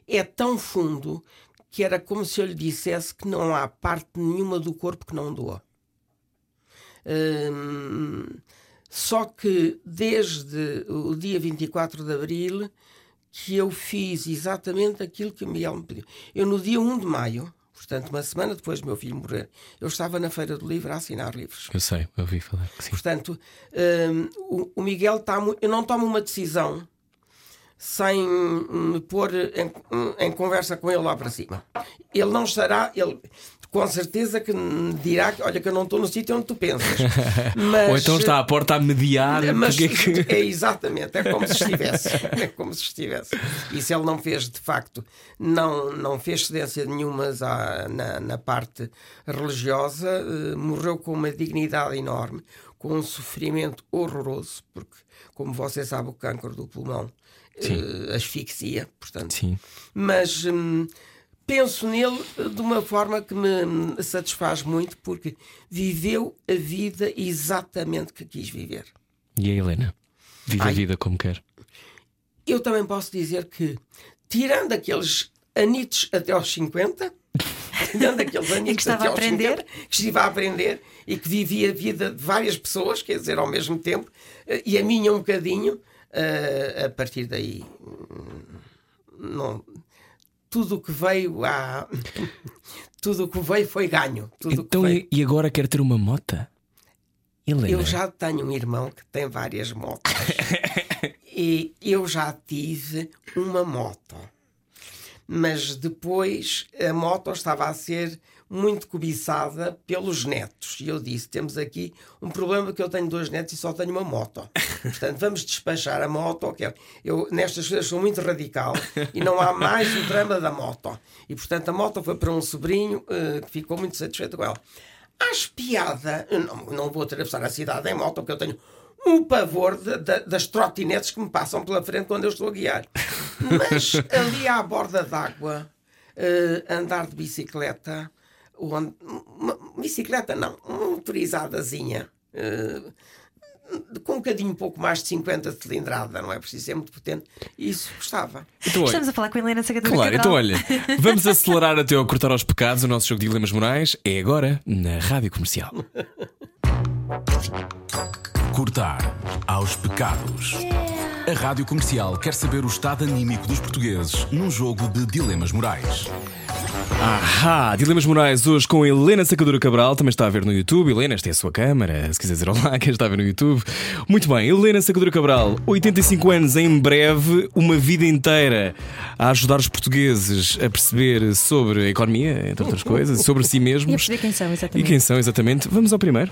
É tão fundo que era como se eu lhe dissesse que não há parte nenhuma do corpo que não doa. Hum, só que desde o dia 24 de abril que eu fiz exatamente aquilo que o Miguel me pediu. Eu no dia 1 de maio, portanto, uma semana depois do meu filho morrer, eu estava na Feira do Livro a assinar livros. Eu sei, eu ouvi falar que sim. Portanto, hum, o, Miguel está. Eu não tomo uma decisão sem me pôr em, em conversa com ele lá para cima. Ele não estará. Ele, com certeza que me dirá que, olha, que eu não estou no sítio onde tu pensas. Mas, Ou então está à porta a mediar. mas porque é é exatamente, é como se estivesse. É como se estivesse. E se ele não fez, de facto, não, não fez cedência nenhuma na, na parte religiosa, eh, morreu com uma dignidade enorme, com um sofrimento horroroso, porque, como você sabe, o câncer do pulmão eh, asfixia, portanto. Sim. Mas hum, penso nele de uma forma que me satisfaz muito, porque viveu a vida exatamente que quis viver. E a Helena? Vive a Ai. vida como quer. Eu também posso dizer que, tirando aqueles anitos até aos 50, tirando aqueles anitos estava até a aos aprender? 50, que estive a aprender e que vivia a vida de várias pessoas, quer dizer, ao mesmo tempo, eh, e a minha um bocadinho, eh, a partir daí. hum, Não, tudo o que veio a tudo o que veio foi ganho. Então, e agora quer ter uma mota? Helena. Eu já tenho um irmão que tem várias motos. e eu já tive uma moto. Mas depois a moto estava a ser muito cobiçada pelos netos. E eu disse: temos aqui um problema que eu tenho dois netos e só tenho uma moto. Portanto, vamos despachar a moto. ok? Eu nestas coisas sou muito radical e não há mais o drama da moto. E portanto a moto foi para um sobrinho eh, que ficou muito satisfeito com ela. Acho piada, eu não, não vou atravessar a cidade em moto, porque eu tenho um pavor de- de- das trotinetes que me passam pela frente quando eu estou a guiar. Mas ali à borda d'água, eh, andar de bicicleta, uma bicicleta não, uma motorizadazinha, eh, com um bocadinho um pouco mais de 50 de cilindrada, não é preciso ser muito potente, isso gostava. Então, olha, Estamos a falar com a Helena Sagadura Claro, então olha, vamos acelerar até ao cortar aos pecados. O nosso jogo de dilemas morais é agora na Rádio Comercial. Cortar aos pecados. A Rádio Comercial quer saber o estado anímico dos portugueses num jogo de dilemas morais. Ahá, Dilemas Morais hoje com Helena Sacadura Cabral, também está a ver no YouTube. Helena, esta é a sua câmara, se quiser dizer olá, quem está a ver no YouTube. Muito bem, Helena Sacadura Cabral, 85 anos em breve, uma vida inteira a ajudar os portugueses a perceber sobre a economia, entre outras coisas, sobre si E a mesmos. perceber quem são, E exatamente. quem são, exatamente. Vamos ao primeiro.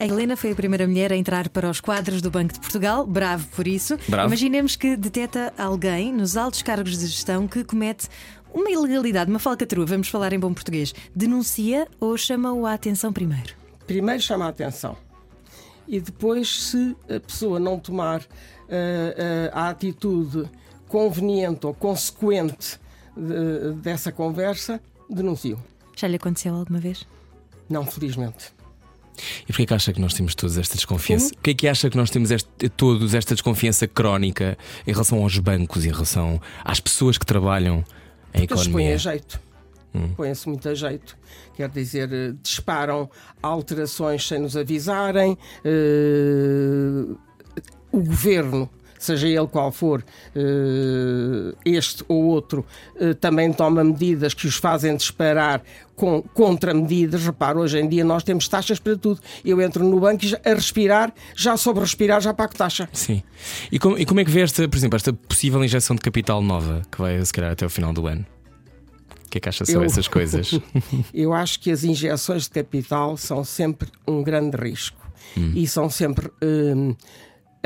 A Helena foi a primeira mulher a entrar para os quadros do Banco de Portugal, bravo por isso. Bravo. Imaginemos que deteta alguém nos altos cargos de gestão que comete uma ilegalidade, uma falcatrua, vamos falar em bom português. Denuncia ou chama-o à atenção primeiro? Primeiro chama a atenção. E depois, se a pessoa não tomar eh, eh, a atitude conveniente ou consequente de- dessa conversa, denuncio. Já lhe aconteceu alguma vez? Não, felizmente. E porquê que acha que nós temos todos esta desconfiança? Porquê que acha que nós temos este- todos esta desconfiança crónica em relação aos bancos, em relação às pessoas que trabalham em Eles põem a jeito. Põem-se muito a jeito. Quer dizer, eh, disparam alterações sem nos avisarem. eh, o governo, seja ele qual for, eh, este ou outro, eh, também toma medidas que os fazem disparar com contramedidas. Repara, hoje em dia nós temos taxas para tudo. Eu entro no banco e já- a respirar, já soube respirar, já pago taxa. Sim. E como, e como é que vê esta, por exemplo, esta possível injeção de capital nova que vai se calhar até o final do ano? O que é que acha sobre Eu- essas coisas? Eu acho que as injeções de capital são sempre um grande risco e são sempre hum,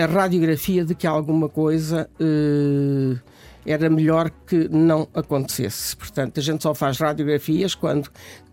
a radiografia de que alguma coisa hum, era melhor que não acontecesse. Portanto, a gente só faz radiografias quando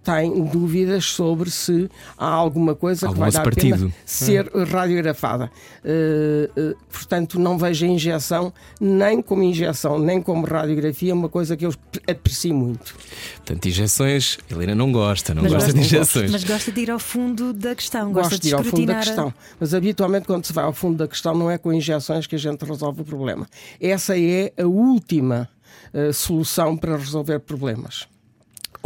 tem dúvidas sobre se há alguma coisa Algum que vai dar a partido. pena ser radiografada. Uh, uh, portanto, não vejo a injeção nem como injeção, nem como radiografia, uma coisa que eu aprecio muito. Portanto, injeções, Helena não gosta, não Mas gosta de injeções. Mas gosta de ir ao fundo da questão, gosta Gosto de de ir ao fundo da questão. Mas habitualmente, quando se vai ao fundo da questão, não é com injeções que a gente resolve o problema. Essa é a última eh, solução para resolver problemas.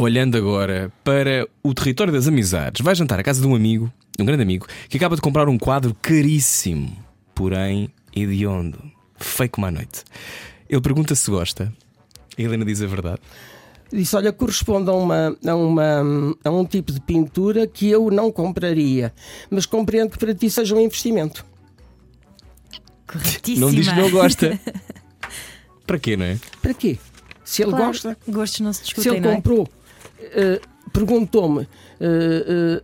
Olhando agora para o território das amizades, vai jantar à casa de um amigo, de um grande amigo, que acaba de comprar um quadro caríssimo, porém hediondo, feio como à noite. Ele pergunta se gosta. A Helena diz a verdade. Disse: Olha, corresponde a, uma, a, uma, a um tipo de pintura que eu não compraria, mas compreendo que para ti seja um investimento. Corretíssima. Não diz que não gosta. para quê, não é? Para quê? Se ele Claro, gosta, Gostos não se se discutem, ele não é? Eh, perguntou-me, eh,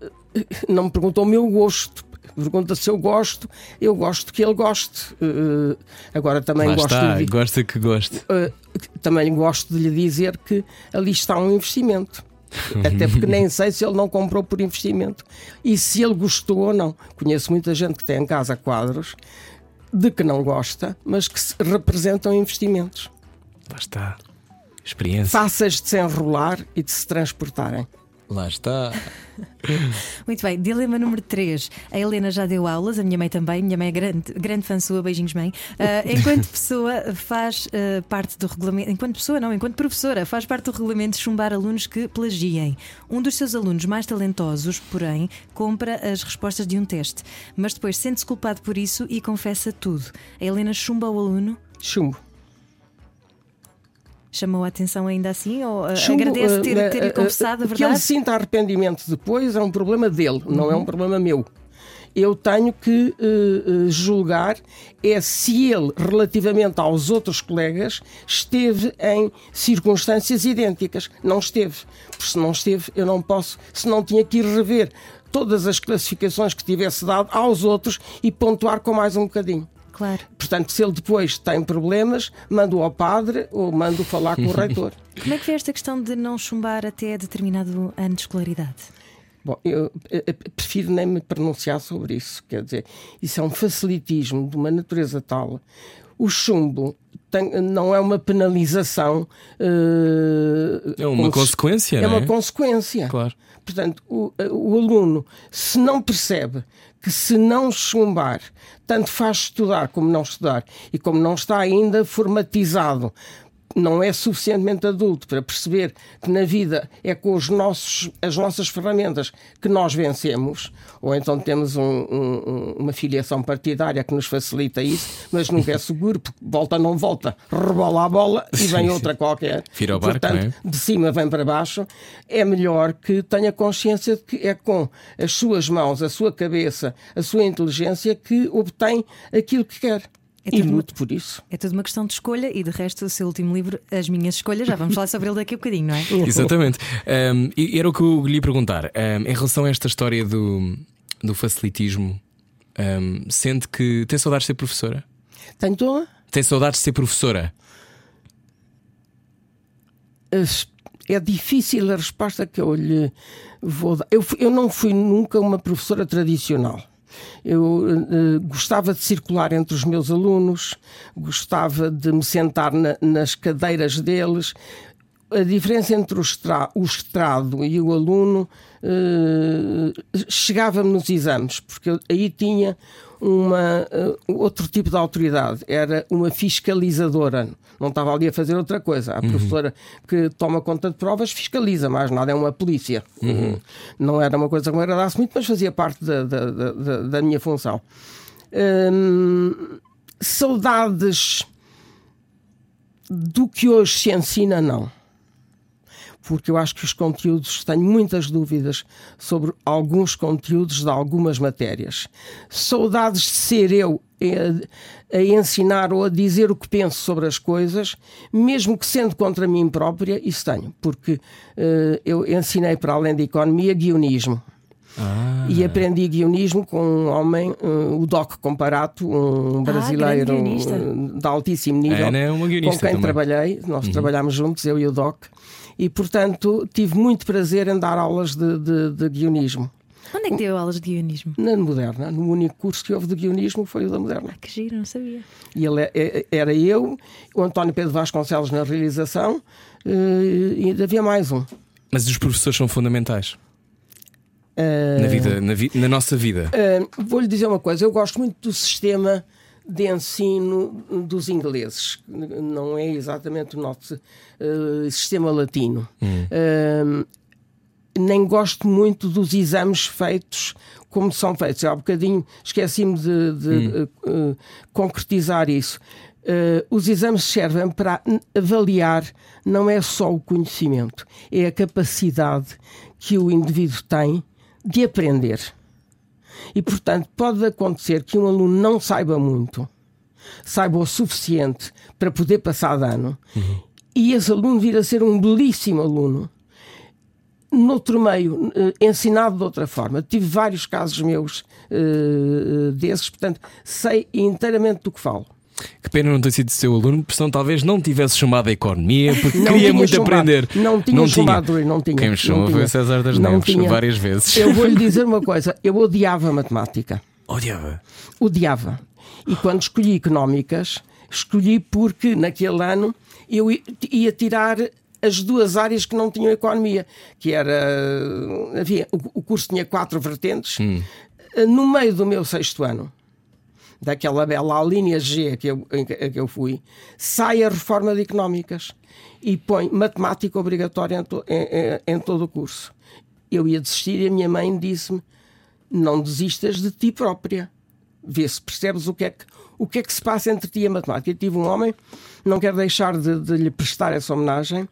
não me perguntou o meu gosto. Pergunta se eu gosto, eu gosto que ele goste. Eh, agora também Lá gosto está, de, gosta que goste. Uh, também gosto de lhe dizer que ali está um investimento. Até porque nem sei se ele não comprou por investimento e se ele gostou ou não. Conheço muita gente que tem em casa quadros de que não gosta, mas que se representam investimentos. Lá está. Experiência. Fáceis de se enrolar e de se transportarem. Lá está. Muito bem, dilema número 3. A Helena já deu aulas, a minha mãe também. Minha mãe é grande, grande fã sua, beijinhos, mãe. Ah, enquanto pessoa, faz ah, parte do regulamento. Enquanto pessoa, não, enquanto professora, faz parte do regulamento de chumbar alunos que plagiem. Um dos seus alunos mais talentosos, porém, compra as respostas de um teste, mas depois sente-se culpado por isso e confessa tudo. A Helena chumba o aluno. Chumbo. Chamou a atenção ainda assim? Ou ah, Chumbo, agradece uh, ter, uh, ter uh, confessado a Que ele verdade? sinta arrependimento depois é um problema dele, não é um problema meu. Eu tenho que uh, julgar é se ele, relativamente aos outros colegas, esteve em circunstâncias idênticas. Não esteve. Porque se não esteve, eu não posso, se não tinha que ir rever todas as classificações que tivesse dado aos outros e pontuar com mais um bocadinho. Claro. Portanto, se ele depois tem problemas, mando ao padre ou mando falar com o reitor. Como é que vê esta questão de não chumbar até determinado ano de escolaridade? Bom, eu, eh, eh, prefiro nem me pronunciar sobre isso. Quer dizer, isso é um facilitismo de uma natureza tal. O chumbo tem- não é uma penalização. eh, É uma consequência, É não uma é? consequência. Claro. Portanto, o, o aluno, se não percebe que se não chumbar, tanto faz estudar como não estudar, e como não está ainda formatizado não é suficientemente adulto para perceber que na vida é com os nossos, as nossas ferramentas que nós vencemos, ou então temos um, um, uma filiação partidária que nos facilita isso, mas nunca é seguro, porque volta não volta, rebola a bola e vem outra qualquer. Barco, Portanto, é? de cima vem para baixo, é melhor que tenha consciência de que é com as suas mãos, a sua cabeça, a sua inteligência que obtém aquilo que quer. É e tudo- lute por isso. É tudo uma questão de escolha e de resto o seu último livro, As Minhas Escolhas, já vamos falar sobre ele daqui a bocadinho, não é? Exatamente. Um, e era o que eu lhe ia perguntar. Um, em relação a esta história do, do facilitismo, um, sente que tem saudades de ser professora? Tenho toda. Tem saudades de ser professora? é difícil a resposta que eu lhe vou dar. Eu, fui- eu não fui nunca uma professora tradicional. Eu eh, gostava de circular entre os meus alunos, gostava de me sentar na- nas cadeiras deles. A diferença entre o, estra- o estrado e o aluno eh, chegava-me nos exames, porque eu aí tinha uma, eh, outro tipo de autoridade, era uma fiscalizadora. Não estava ali a fazer outra coisa. A professora que toma conta de provas fiscaliza, mais nada, é uma polícia. Não era uma coisa que me agradasse muito, mas fazia parte da, da, da- da- da minha função. Hum, saudades do que hoje se ensina, não porque eu acho que os conteúdos, tenho muitas dúvidas sobre alguns conteúdos de algumas matérias. Saudades de ser eu a, a ensinar ou a dizer o que penso sobre as coisas, mesmo que sendo contra mim própria, isso tenho, porque eh, eu ensinei para além da economia guionismo. E aprendi guionismo com um homem, eh, o Doc Comparato, um brasileiro grande guionista. eh, de altíssimo nível, é guionista com quem também. trabalhei. Nós trabalhámos juntos, eu e o Doc, e portanto tive muito prazer em dar aulas de, de, de guionismo. Onde é que deu aulas de guionismo? Na Moderna, no único curso que houve de guionismo foi o da Moderna. Que giro, não sabia. E ele é- é- era eu, o António Pedro Vasconcelos na realização, eh, e ainda havia mais um. Mas os professores são fundamentais Eh, na, vida, na, vi- na nossa vida. Uh, Vou-lhe dizer uma coisa, eu gosto muito do sistema de ensino dos ingleses, não é exatamente o nosso uh, sistema latino. Uh, nem gosto muito dos exames feitos como são feitos. Há bocadinho esqueci-me de, de, uh, uh, concretizar isso. Uh, os exames servem para avaliar não é só o conhecimento, é a capacidade que o indivíduo tem de aprender. E, portanto, pode acontecer que um aluno não saiba muito, saiba o suficiente para poder passar de ano, e esse aluno vir a ser um belíssimo aluno. Noutro meio, eh, ensinado de outra forma. Tive vários casos meus eh, desses, portanto, sei inteiramente do que falo. Que pena não ter sido seu aluno, porque senão talvez não tivesse chamado a economia, porque Não queria tinha muito chumbado. aprender. Não tinha chumbado, não tinha. Quem me Não chamou tinha. foi César das Não Neves, tinha. várias vezes. Eu vou-lhe dizer uma coisa: eu odiava matemática. Odiava. odiava. E quando escolhi económicas, escolhi porque naquele ano eu ia tirar as duas áreas que não tinham economia, que era havia o o curso tinha quatro vertentes. No meio do meu sexto ano, daquela bela linha G que eu, em que eu fui, sai a reforma de económicas e põe matemática obrigatória em, to- em- em- todo o curso. Eu ia desistir e a minha mãe disse-me: não desistas de ti própria. Vê se percebes o que é que, o que, é que se passa entre ti e a matemática. Eu tive um homem, não quero deixar de, de lhe prestar essa homenagem,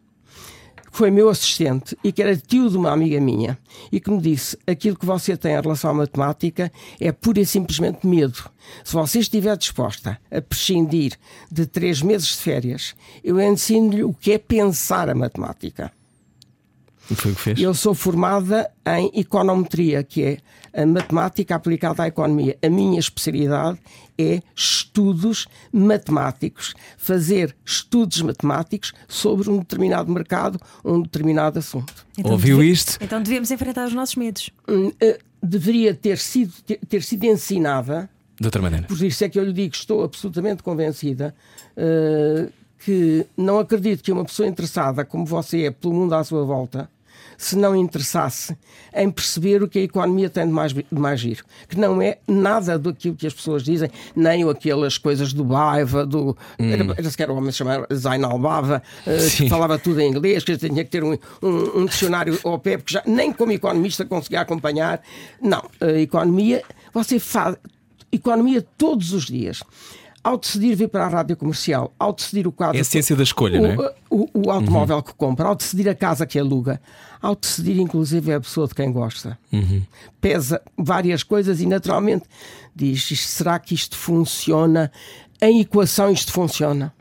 foi meu assistente e que era tio de uma amiga minha e que me disse: aquilo que você tem em relação à matemática é pura e simplesmente medo. Se você estiver disposta a prescindir de três meses de férias, eu ensino-lhe o que é pensar a matemática. E foi o que fez? Eu sou formada em econometria, que é a matemática aplicada à economia. A minha especialidade é estudos matemáticos, fazer estudos matemáticos sobre um determinado mercado, um determinado assunto. Ouviu deve- isto? Então devemos enfrentar os nossos medos. Hum, eh, Deveria ter sido, ter, sido ensinada, De outra maneira. por isso é que eu lhe digo, estou absolutamente convencida eh, que não acredito que uma pessoa interessada como você é pelo mundo à sua volta se não interessasse em perceber o que a economia tem de mais, de mais giro. Que não é nada daquilo que as pessoas dizem, nem aquelas coisas do Baiva, do. Hum. Era, era sequer o homem se chamava Zainal Bava, uh, que falava tudo em inglês, que tinha que ter um, um, um dicionário ao pé, porque já nem como economista conseguia acompanhar. Não, a economia, você faz economia todos os dias ao decidir vir para a rádio comercial, ao decidir o quadro. É a ciência da escolha, o, não é? O, o automóvel uhum. que compra, ao decidir a casa que aluga, ao decidir, inclusive, a pessoa de quem gosta. Uhum. Pesa várias coisas e, naturalmente, diz: será que isto funciona? Em equação, isto funciona.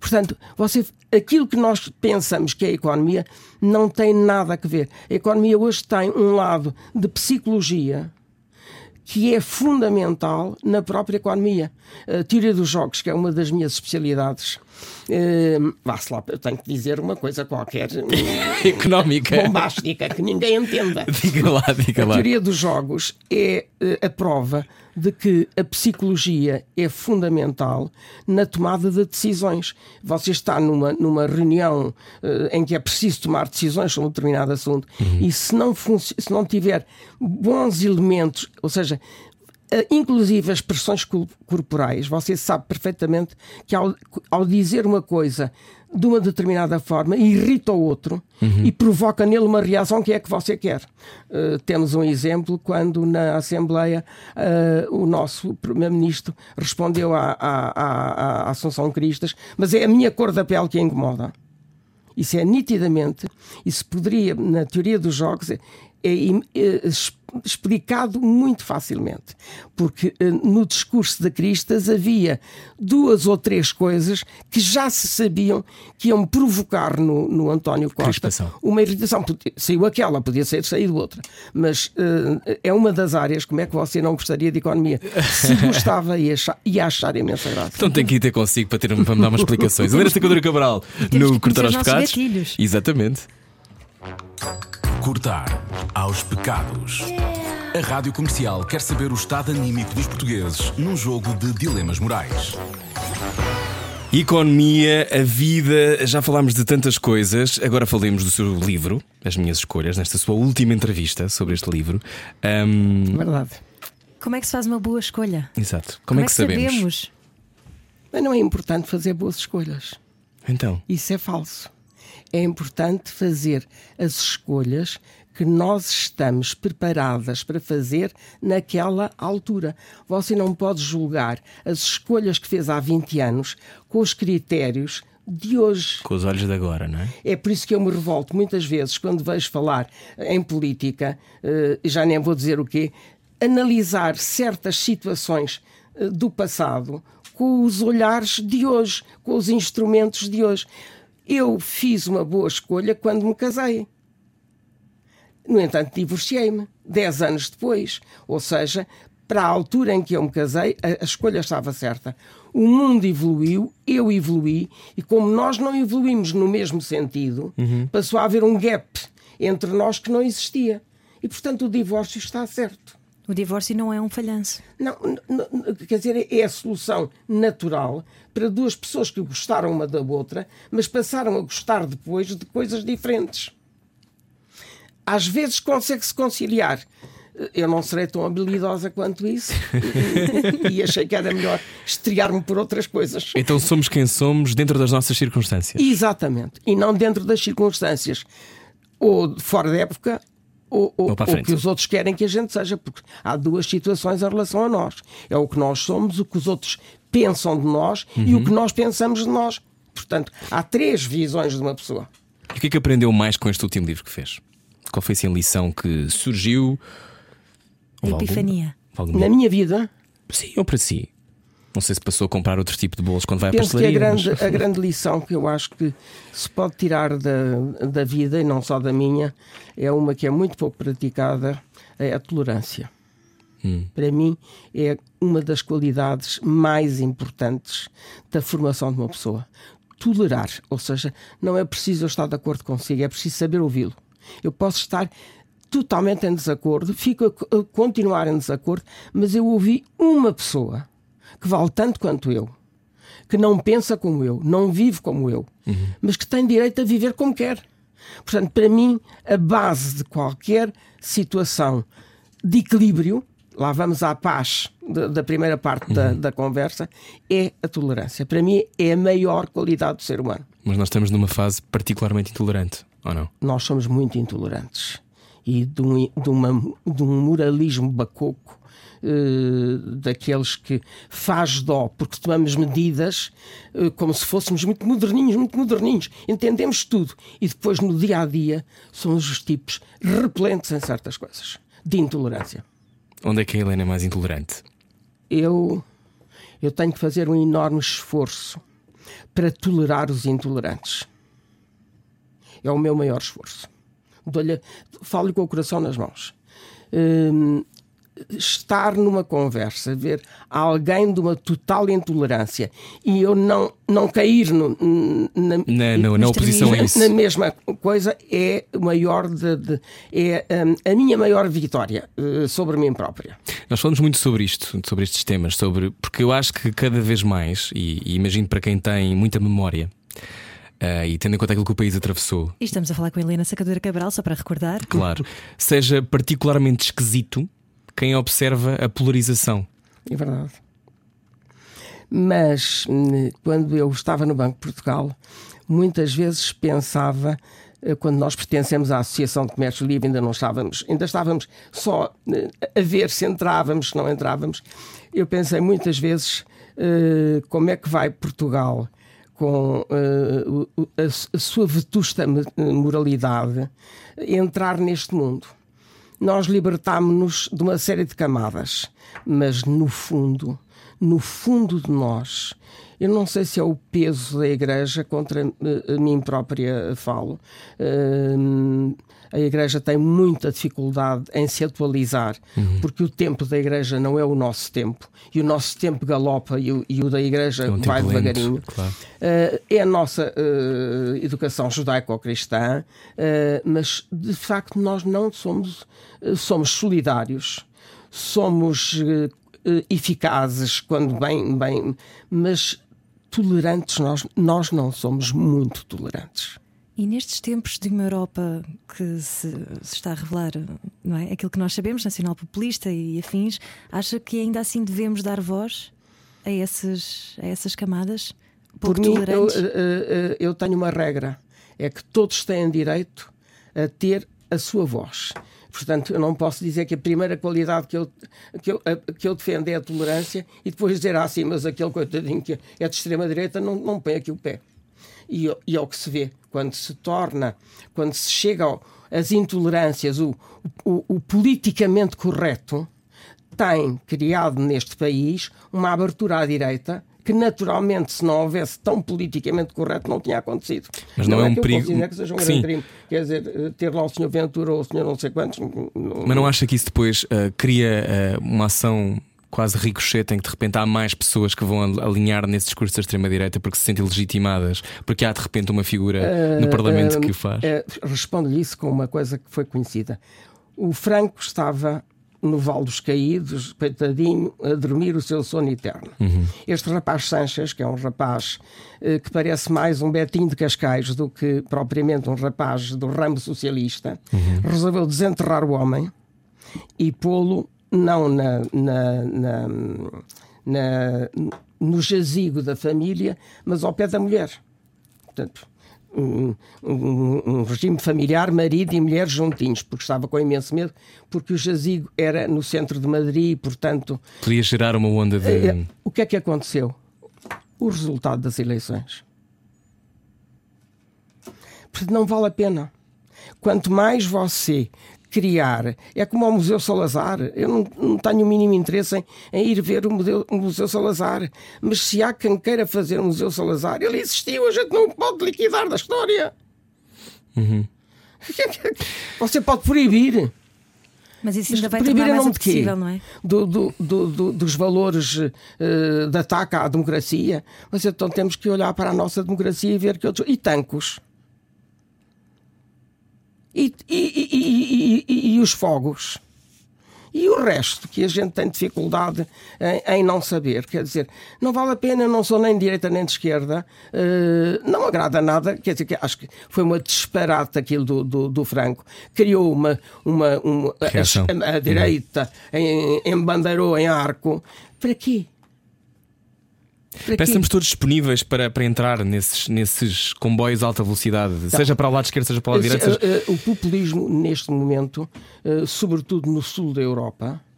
Portanto, você, aquilo que nós pensamos que é a economia não tem nada a ver. A economia hoje tem um lado de psicologia que é fundamental na própria economia. A teoria dos jogos, que é uma das minhas especialidades, uh, lá, eu tenho que dizer uma coisa qualquer económica, bombástica, que ninguém entenda. Diga lá, diga lá. A teoria dos jogos é uh, a prova de que a psicologia é fundamental na tomada de decisões. Você está numa, numa reunião uh, em que é preciso tomar decisões sobre um determinado assunto uhum. e se não, se não tiver bons elementos, ou seja, inclusive as expressões corporais, você sabe perfeitamente que ao, ao dizer uma coisa de uma determinada forma, irrita o outro uhum. e provoca nele uma reação que é que você quer. Uh, temos um exemplo quando na Assembleia uh, o nosso Primeiro-Ministro respondeu à, à, à, à Assunção Cristas, mas é a minha cor da pele que a incomoda. Isso é nitidamente, isso poderia, na teoria dos jogos, explicado muito facilmente, porque eh, no discurso da Cristas havia duas ou três coisas que já se sabiam que iam provocar no, no António Costa Crispação. uma irritação. Saiu aquela, podia ser saído outra, mas uh, é uma das áreas. Como é que você não gostaria de economia? Se gostava, ia achar, achar imensa graça. Então tem que ir ter consigo para, ter, para me dar umas explicações. Helena Secadora Cabral no Cortar aos Pecados. Exatamente. Cortar aos pecados. A Rádio Comercial quer saber o estado anímico dos portugueses num jogo de dilemas morais. Economia, a vida, já falámos de tantas coisas, agora falemos do seu livro, As Minhas Escolhas, nesta sua última entrevista sobre este livro. Um... Verdade. Como é que se faz uma boa escolha? Exato. Como, Como é, que, é que sabemos? sabemos? Mas não é importante fazer boas escolhas. Então. Isso é falso. É importante fazer as escolhas que nós estamos preparadas para fazer naquela altura. Você não pode julgar as escolhas que fez há 20 anos com os critérios de hoje. Com os olhos de agora, não é? É por isso que eu me revolto muitas vezes quando vejo falar em política, eh, já nem vou dizer o quê, analisar certas situações eh, do passado com os olhares de hoje, com os instrumentos de hoje. Eu fiz uma boa escolha quando me casei. No entanto, divorciei-me dez anos depois. Ou seja, para a altura em que eu me casei, a, a, escolha estava certa. O mundo evoluiu, eu evoluí, e como nós não evoluímos no mesmo sentido, uhum. passou a haver um gap entre nós que não existia. E, portanto, o divórcio está certo. O divórcio não é um falhanço. Não, não, quer dizer, é a solução natural para duas pessoas que gostaram uma da outra, mas passaram a gostar depois de coisas diferentes às vezes consegue-se conciliar. Eu não serei tão habilidosa quanto isso e, achei que era melhor estrear-me por outras coisas. Então somos quem somos dentro das nossas circunstâncias. Exatamente. E não dentro das circunstâncias ou fora da época ou, ou, ou, que os outros querem que a gente seja, porque há duas situações em relação a nós: é o que nós somos, o que os outros pensam de nós uhum. e o uhum. que nós pensamos de nós. Portanto, há três visões de uma pessoa. E o que é que aprendeu mais com este último livro que fez? Qual foi assim, a lição que surgiu? Epifania. Algum, algum... Na minha vida? Sim, ou para si. Não sei se passou a comprar outro tipo de bolos quando vai Penso à pastelaria. Que a, grande, mas... a grande lição que eu acho que se pode tirar da, da vida, e não só da minha, é uma que é muito pouco praticada, é a tolerância. Hum. Para mim, é uma das qualidades mais importantes da formação de uma pessoa. Tolerar, ou seja, não é preciso eu estar de acordo consigo, é preciso saber ouvi-lo. Eu posso estar totalmente em desacordo, fico a continuar em desacordo, mas eu ouvi uma pessoa que vale tanto quanto eu, que não pensa como eu, não vive como eu, uhum. mas que tem direito a viver como quer. Portanto, para mim, a base de qualquer situação de equilíbrio, lá vamos à paz da, da primeira parte da, da conversa, é a tolerância. Para mim, é a maior qualidade do ser humano. Mas nós estamos numa fase particularmente intolerante, ou não? Nós somos muito intolerantes e de um, de uma, de um moralismo bacoco. Eh, daqueles que faz dó porque tomamos medidas eh, como se fôssemos muito moderninhos, muito moderninhos, entendemos tudo e depois no dia a dia somos os tipos repelentes em certas coisas de intolerância. Onde é que a Helena é mais intolerante? eu, eu tenho que fazer um enorme esforço para tolerar os intolerantes. É o meu maior esforço. Falo-lhe com o coração nas mãos. Hum, estar numa conversa, ver alguém de uma total intolerância e eu não, não cair no, na, Na, na, na oposição a isso. na mesma coisa é o maior de, de- é hum, a minha maior vitória eh, sobre mim própria. Nós falamos muito sobre isto, sobre estes temas, sobre porque eu acho que cada vez mais, e, e imagino para quem tem muita memória, ah, e tendo em conta aquilo que o país atravessou, E estamos a falar com a Helena Sacadura Cabral, só para recordar. claro, seja particularmente esquisito quem observa a polarização. É verdade. Mas hum, quando eu estava no Banco de Portugal, muitas vezes pensava, eh, quando nós pertencemos à Associação de Comércio Livre, ainda não estávamos, ainda estávamos só eh, a ver se entrávamos, se não entrávamos. Eu pensei muitas vezes eh, como é que vai Portugal com a, sua vetusta moralidade entrar neste mundo nós libertámos-nos de uma série de camadas, mas no fundo, no fundo de nós, eu não sei se é o peso da Igreja contra eh, mim própria falo. A Igreja tem muita dificuldade em se atualizar, porque o tempo da Igreja não é o nosso tempo, e o nosso tempo galopa e o, e o da Igreja É um vai tempo lento, devagarinho. claro. Eh, é a nossa eh, educação judaico-cristã, eh, mas de facto nós não somos, somos solidários, somos eficazes quando bem, bem, mas tolerantes nós, nós não somos muito tolerantes. E nestes tempos de uma Europa que se, se está a revelar, não é? Aquilo que nós sabemos, nacional populista e afins, acha que ainda assim devemos dar voz a, esses, a essas camadas? Pouco Por mim, eu, eh, eh, eu tenho uma regra: é que todos têm direito a ter a sua voz. Portanto, eu não posso dizer que a primeira qualidade que eu, que eu, a- que eu defendo é a tolerância e depois dizer assim, mas aquele coitadinho que é de extrema-direita não, não põe aqui o pé. E, e é o que se vê quando se torna, quando se chega ao- às intolerâncias, o, o, o politicamente correto tem criado neste país uma abertura à direita que naturalmente, se não houvesse tão politicamente correto, não tinha acontecido. Mas não é um que eu perigo- considero que seja um Sim. grande crime. Quer dizer, eh, ter lá o Sr. Ventura ou o Sr. não sei quantos. não- Mas não acha que isso depois ah, cria ah, uma ação quase ricochete em que de repente há mais pessoas que vão al- alinhar nesse discurso da extrema-direita porque se sentem legitimadas, porque há de repente uma figura no Parlamento que o faz? Eh, Respondo-lhe isso com uma coisa que foi conhecida. O Franco estava no Val dos Caídos, coitadinho, a dormir o seu sono eterno. Este rapaz Sanches, que é um rapaz eh, que parece mais um Betinho de Cascais do que propriamente um rapaz do ramo socialista, resolveu desenterrar o homem e pô-lo não na, na- na- na- no jazigo da família, mas ao pé da mulher. Portanto, um, um- um regime familiar, marido e mulher juntinhos, porque estava com imenso medo, porque o jazigo era no centro de Madrid e, portanto, Podia gerar uma onda de. eh, o que é que aconteceu? O resultado das eleições. Portanto, não vale a pena. Quanto mais você criar, é como ao Museu Salazar. Eu não, não tenho o mínimo interesse em, em ir ver o Museu, o Museu Salazar. Mas se há quem queira fazer o Museu Salazar, ele existiu, a gente não pode liquidar da história. Você pode proibir. Mas isso Mas ainda vai proibir tornar em mais nome de quê? apetecível, não é? Do- do- do- do- dos valores eh, de ataque à democracia. Mas então temos que olhar para a nossa democracia e ver que outros. E tancos. E, e- os fogos. E o resto, que a gente tem dificuldade em, em não saber, quer dizer, não vale a pena, não sou nem de direita nem de esquerda, uh, não agrada nada, quer dizer, que acho que foi uma disparate aquilo do, do, do Franco, criou uma, uma, uma a, a, direita em, em bandeirou em arco, para quê? Parece que estamos todos disponíveis para, para entrar nesses, nesses comboios de alta velocidade, tá. seja para o lado esquerdo, seja para o lado direito. Seja... Eh, o populismo, neste momento, eh, sobretudo no sul da Europa, eh,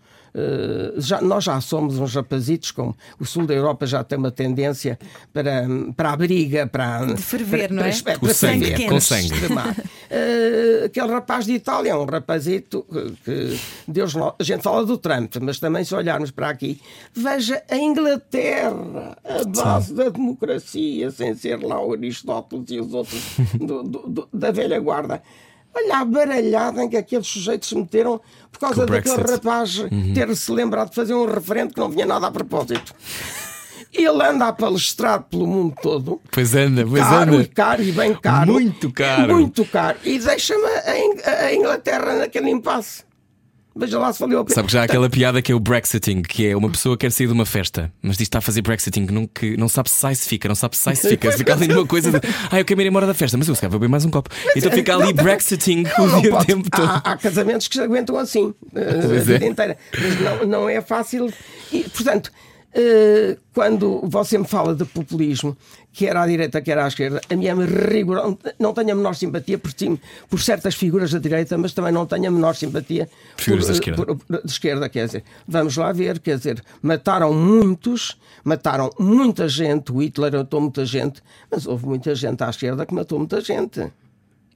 já, nós já somos uns rapazitos, como o sul da Europa já tem uma tendência para, para a briga, para. De ferver, para, não é? Para, para, sangue, com sangue. Uh, aquele rapaz de Itália é um rapazito que Deus a gente fala do Trump, mas também se olharmos para aqui, veja a Inglaterra, a base Sim. da democracia, sem ser lá o Aristóteles e os outros do, do, do, da velha guarda. Olha a baralhada em que aqueles sujeitos se meteram por causa daquele rapaz uhum. ter se lembrado de fazer um referente que não vinha nada a propósito. Ele anda a palestrar pelo mundo todo. Pois anda, pois caro anda. E caro e bem caro. Muito caro. Muito caro. E deixa-me a Inglaterra naquele impasse. Veja lá se valeu a pena. Sabe que já há aquela piada que é o Brexiting, que é uma pessoa que quer sair de uma festa, mas diz que está a fazer Brexiting, não, que não sabe se sai se fica, não sabe se sai se fica. Fica ali numa coisa de ah, eu quero ir embora da festa, mas eu se calhar vou beber mais um copo. Mas, então fica ali Brexiting o dia tempo todo. Há, há, casamentos que se aguentam assim eh, a vida é. inteira. Mas não, não é fácil. E, portanto, Uh, quando você me fala de populismo, quer à direita, quer à esquerda, a minha rigor, não tenho a menor simpatia por, por certas figuras da direita, mas também não tenho a menor simpatia figuras por, da esquerda. Por, por, de esquerda. Quer dizer, vamos lá ver, quer dizer, mataram muitos, mataram muita gente, o Hitler matou muita gente, mas houve muita gente à esquerda que matou muita gente.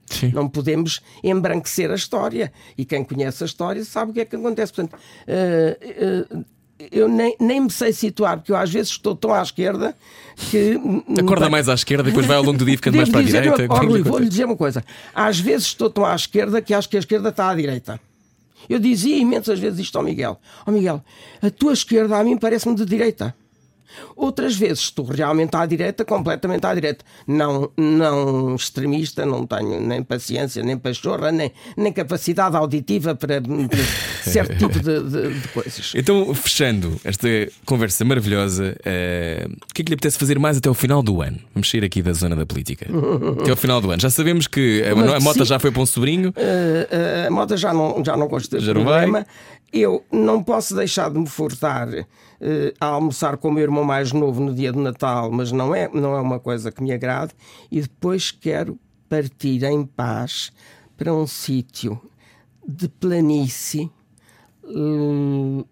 Sim. Não podemos embranquecer a história. E quem conhece a história sabe o que é que acontece. Portanto, uh, uh, eu nem, nem me sei situar, porque eu às vezes estou tão à esquerda que. Acorda mais à esquerda, depois vai ao longo do dia ficando mais para a direita. Uma, oh, vou-lhe dizer uma coisa. Às vezes estou tão à esquerda que acho que a esquerda está à direita. Eu dizia imensas vezes isto ao Miguel: Ó oh, Miguel, a tua esquerda a mim parece-me de direita. Outras vezes estou realmente à direita, completamente à direita. Não, não extremista, não tenho nem paciência, nem pachorra, nem, nem capacidade auditiva para, para certo tipo de, de, de, coisas. Então, fechando esta conversa maravilhosa, uh, o que é que lhe apetece fazer mais até o final do ano? Vamos sair aqui da zona da política. até o final do ano. Já sabemos que a, a Mota já foi para um sobrinho. Uh, uh, a Mota já não, já não gosta de problema. Vai. Eu não posso deixar de me furtar a almoçar com o meu irmão mais novo no dia do Natal, mas não é, não é uma coisa que me agrade, e depois quero partir em paz para um sítio de planície uh,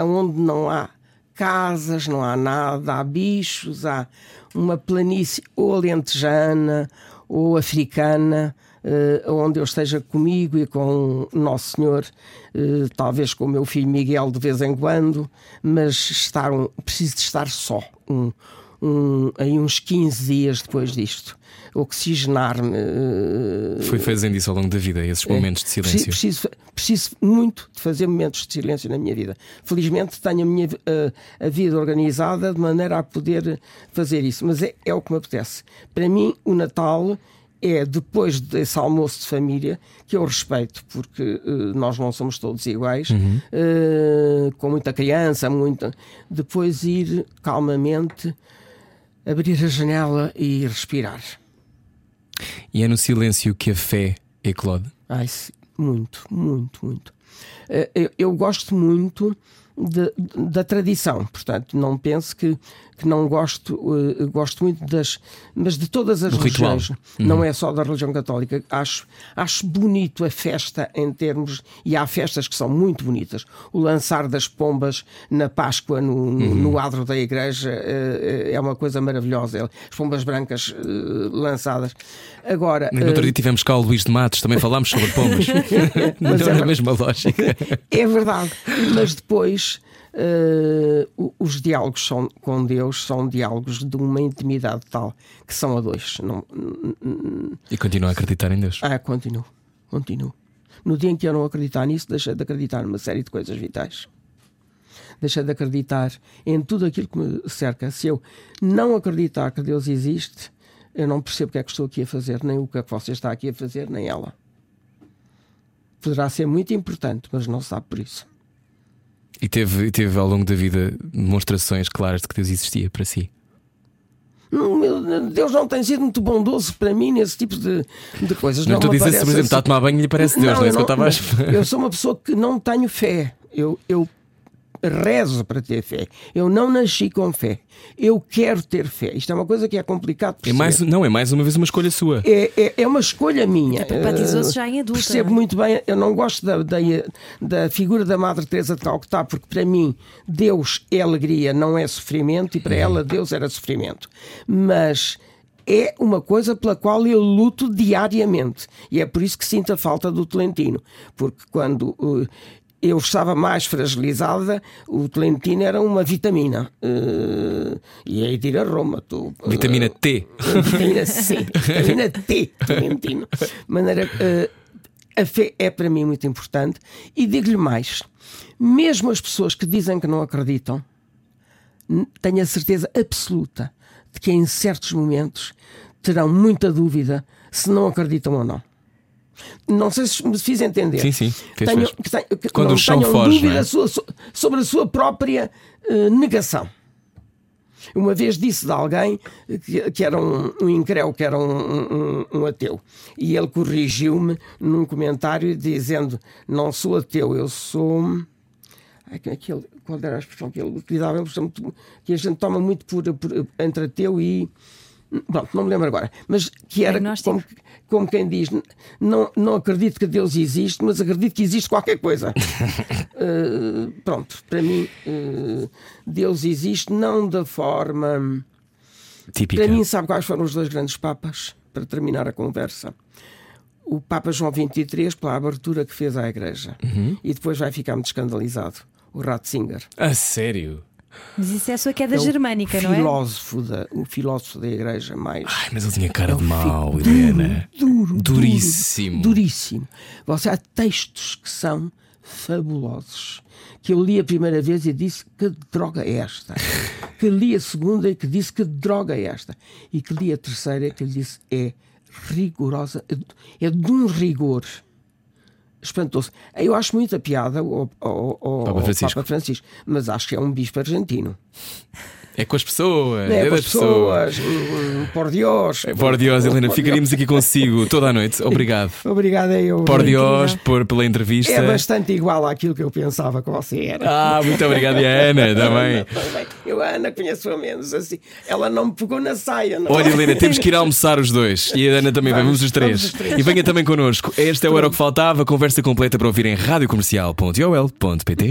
onde não há casas, não há nada, há bichos, há uma planície ou alentejana ou africana uh, onde eu esteja comigo e com Nosso Senhor, uh, talvez com o meu filho Miguel de vez em quando, mas estar um, preciso de estar só. Um, um, em uns 15 dias depois disto. Oxigenar-me. Uh, Foi fazendo isso ao longo da vida, esses momentos de silêncio. Preciso, preciso, muito de fazer momentos de silêncio na minha vida. Felizmente tenho a minha a vida organizada de maneira a poder fazer isso, mas é, é o que me apetece. Para mim, o Natal é depois desse almoço de família que eu respeito, porque uh, nós não somos todos iguais, uhum. uh, com muita criança, muita. Depois ir calmamente, abrir a janela e respirar. E é no silêncio que a fé eclode? Ai, muito, muito, muito. Uh, eu, eu gosto muito de, da tradição. Portanto, não pense que, que não gosto, uh, gosto muito das, mas de todas as religiões, uhum. não é só da religião católica. Acho, acho bonito a festa em termos, e há festas que são muito bonitas. O lançar das pombas na Páscoa no, uhum. no adro da igreja uh, é uma coisa maravilhosa. As pombas brancas uh, lançadas. Agora, no outro dia tivemos cá o Luís de Matos, também falámos sobre pombas. mas não é a mesma lógica. É verdade, mas depois uh, os diálogos são, com Deus são diálogos de uma intimidade tal que são a dois. Não, e continua a acreditar em Deus? Ah, continuo, continuo. No dia em que eu não acreditar nisso, deixei de acreditar numa série de coisas vitais. Deixei de acreditar em tudo aquilo que me cerca. Se eu não acreditar que Deus existe, eu não percebo o que é que estou aqui a fazer, nem o que é que você está aqui a fazer, nem ela. Poderá ser muito importante, mas não sabe por isso. E teve, teve ao longo da vida demonstrações claras de que Deus existia para si. Não, Deus não tem sido muito bondoso para mim nesse tipo de, de coisas. Não, Não, estou a dizer se, por exemplo, está a assim. tomar banho e lhe parece Deus, não, é isso que eu estava a eu sou uma pessoa que não tenho fé. Eu, eu rezo para ter fé. Eu não nasci com fé. Eu quero ter fé. Isto é uma coisa que é complicado É mais, perceber. não, é mais uma vez uma escolha sua. É, é, é uma escolha minha. Interpretizou-se Eh, já em adulta, Percebo é? muito bem. Eu não gosto da, da, da figura da Madre Teresa de Calcutá, porque para mim Deus é alegria, não é sofrimento, e para ela Deus era sofrimento. Mas é uma coisa pela qual eu luto diariamente. E é por isso que sinto a falta do Tolentino. Porque quando. eh, eu estava mais fragilizada, o Tolentino era uma vitamina. Eh, e aí ir a Roma. Tu, eh, Vitamina T. Vitamina C, vitamina T. De maneira eh, a fé é para mim muito importante e digo-lhe mais: mesmo as pessoas que dizem que não acreditam, tenho a certeza absoluta de que em certos momentos terão muita dúvida se não acreditam ou não. Não sei se me fiz entender. Sim, sim, fez, Tenho- fez. que tenho- que Quando não o chão tenham foge, dúvida é? sua- so- sobre a sua própria eh, negação. Uma vez disse de alguém que, que era um, um incréu, que era um, um- um ateu. E ele corrigiu-me num comentário dizendo: Não sou ateu, eu sou. Ai, que- aquele, qual era a expressão que ele utilizava? Ele que a gente toma muito por, por- entre ateu e. Pronto, não me lembro agora. Mas que era como, como quem diz: não, não acredito que Deus existe, mas acredito que existe qualquer coisa. Uh, pronto, para mim, uh, Deus existe não da forma. Típica. Para mim, sabe quais foram os dois grandes papas? Para terminar a conversa. O Papa João XXIII, pela abertura que fez à Igreja. Uhum. E depois vai ficar muito escandalizado. O Ratzinger. A sério? Mas isso é a sua queda É germânica, não é? filósofo da, o filósofo da Igreja mais. Ai, mas ele tinha cara É de mau, Helena. Duro, Duríssimo. Duro, duríssimo. Você há textos que são fabulosos. Que eu li a primeira vez e disse que droga é esta. que li a segunda e que disse que droga é esta. E que li a terceira e que lhe disse é rigorosa, é de um rigor espantoso. Eu acho muita piada ao, ao, ao- Papa Francisco. Papa Francisco, mas acho que é um bispo argentino. É com as pessoas. É, É, com das as pessoas, hum, por Dios. Por Dios, Helena, ficaríamos aqui consigo toda a noite. Obrigado. Obrigado a eu. Por Dios, por, pela entrevista. É bastante igual àquilo que eu pensava que você era. Ah, muito obrigado, e a Ana também. Eu, a Ana, conheço-a menos assim. Ela não me pegou na saia. Não Olha, é? Helena, temos que ir almoçar os dois. E a Ana também vamos Vamos, os três. vamos os três. E venha também connosco. Este é o Era o que Faltava. Conversa completa para ouvir em radiocomercial.ol.pt.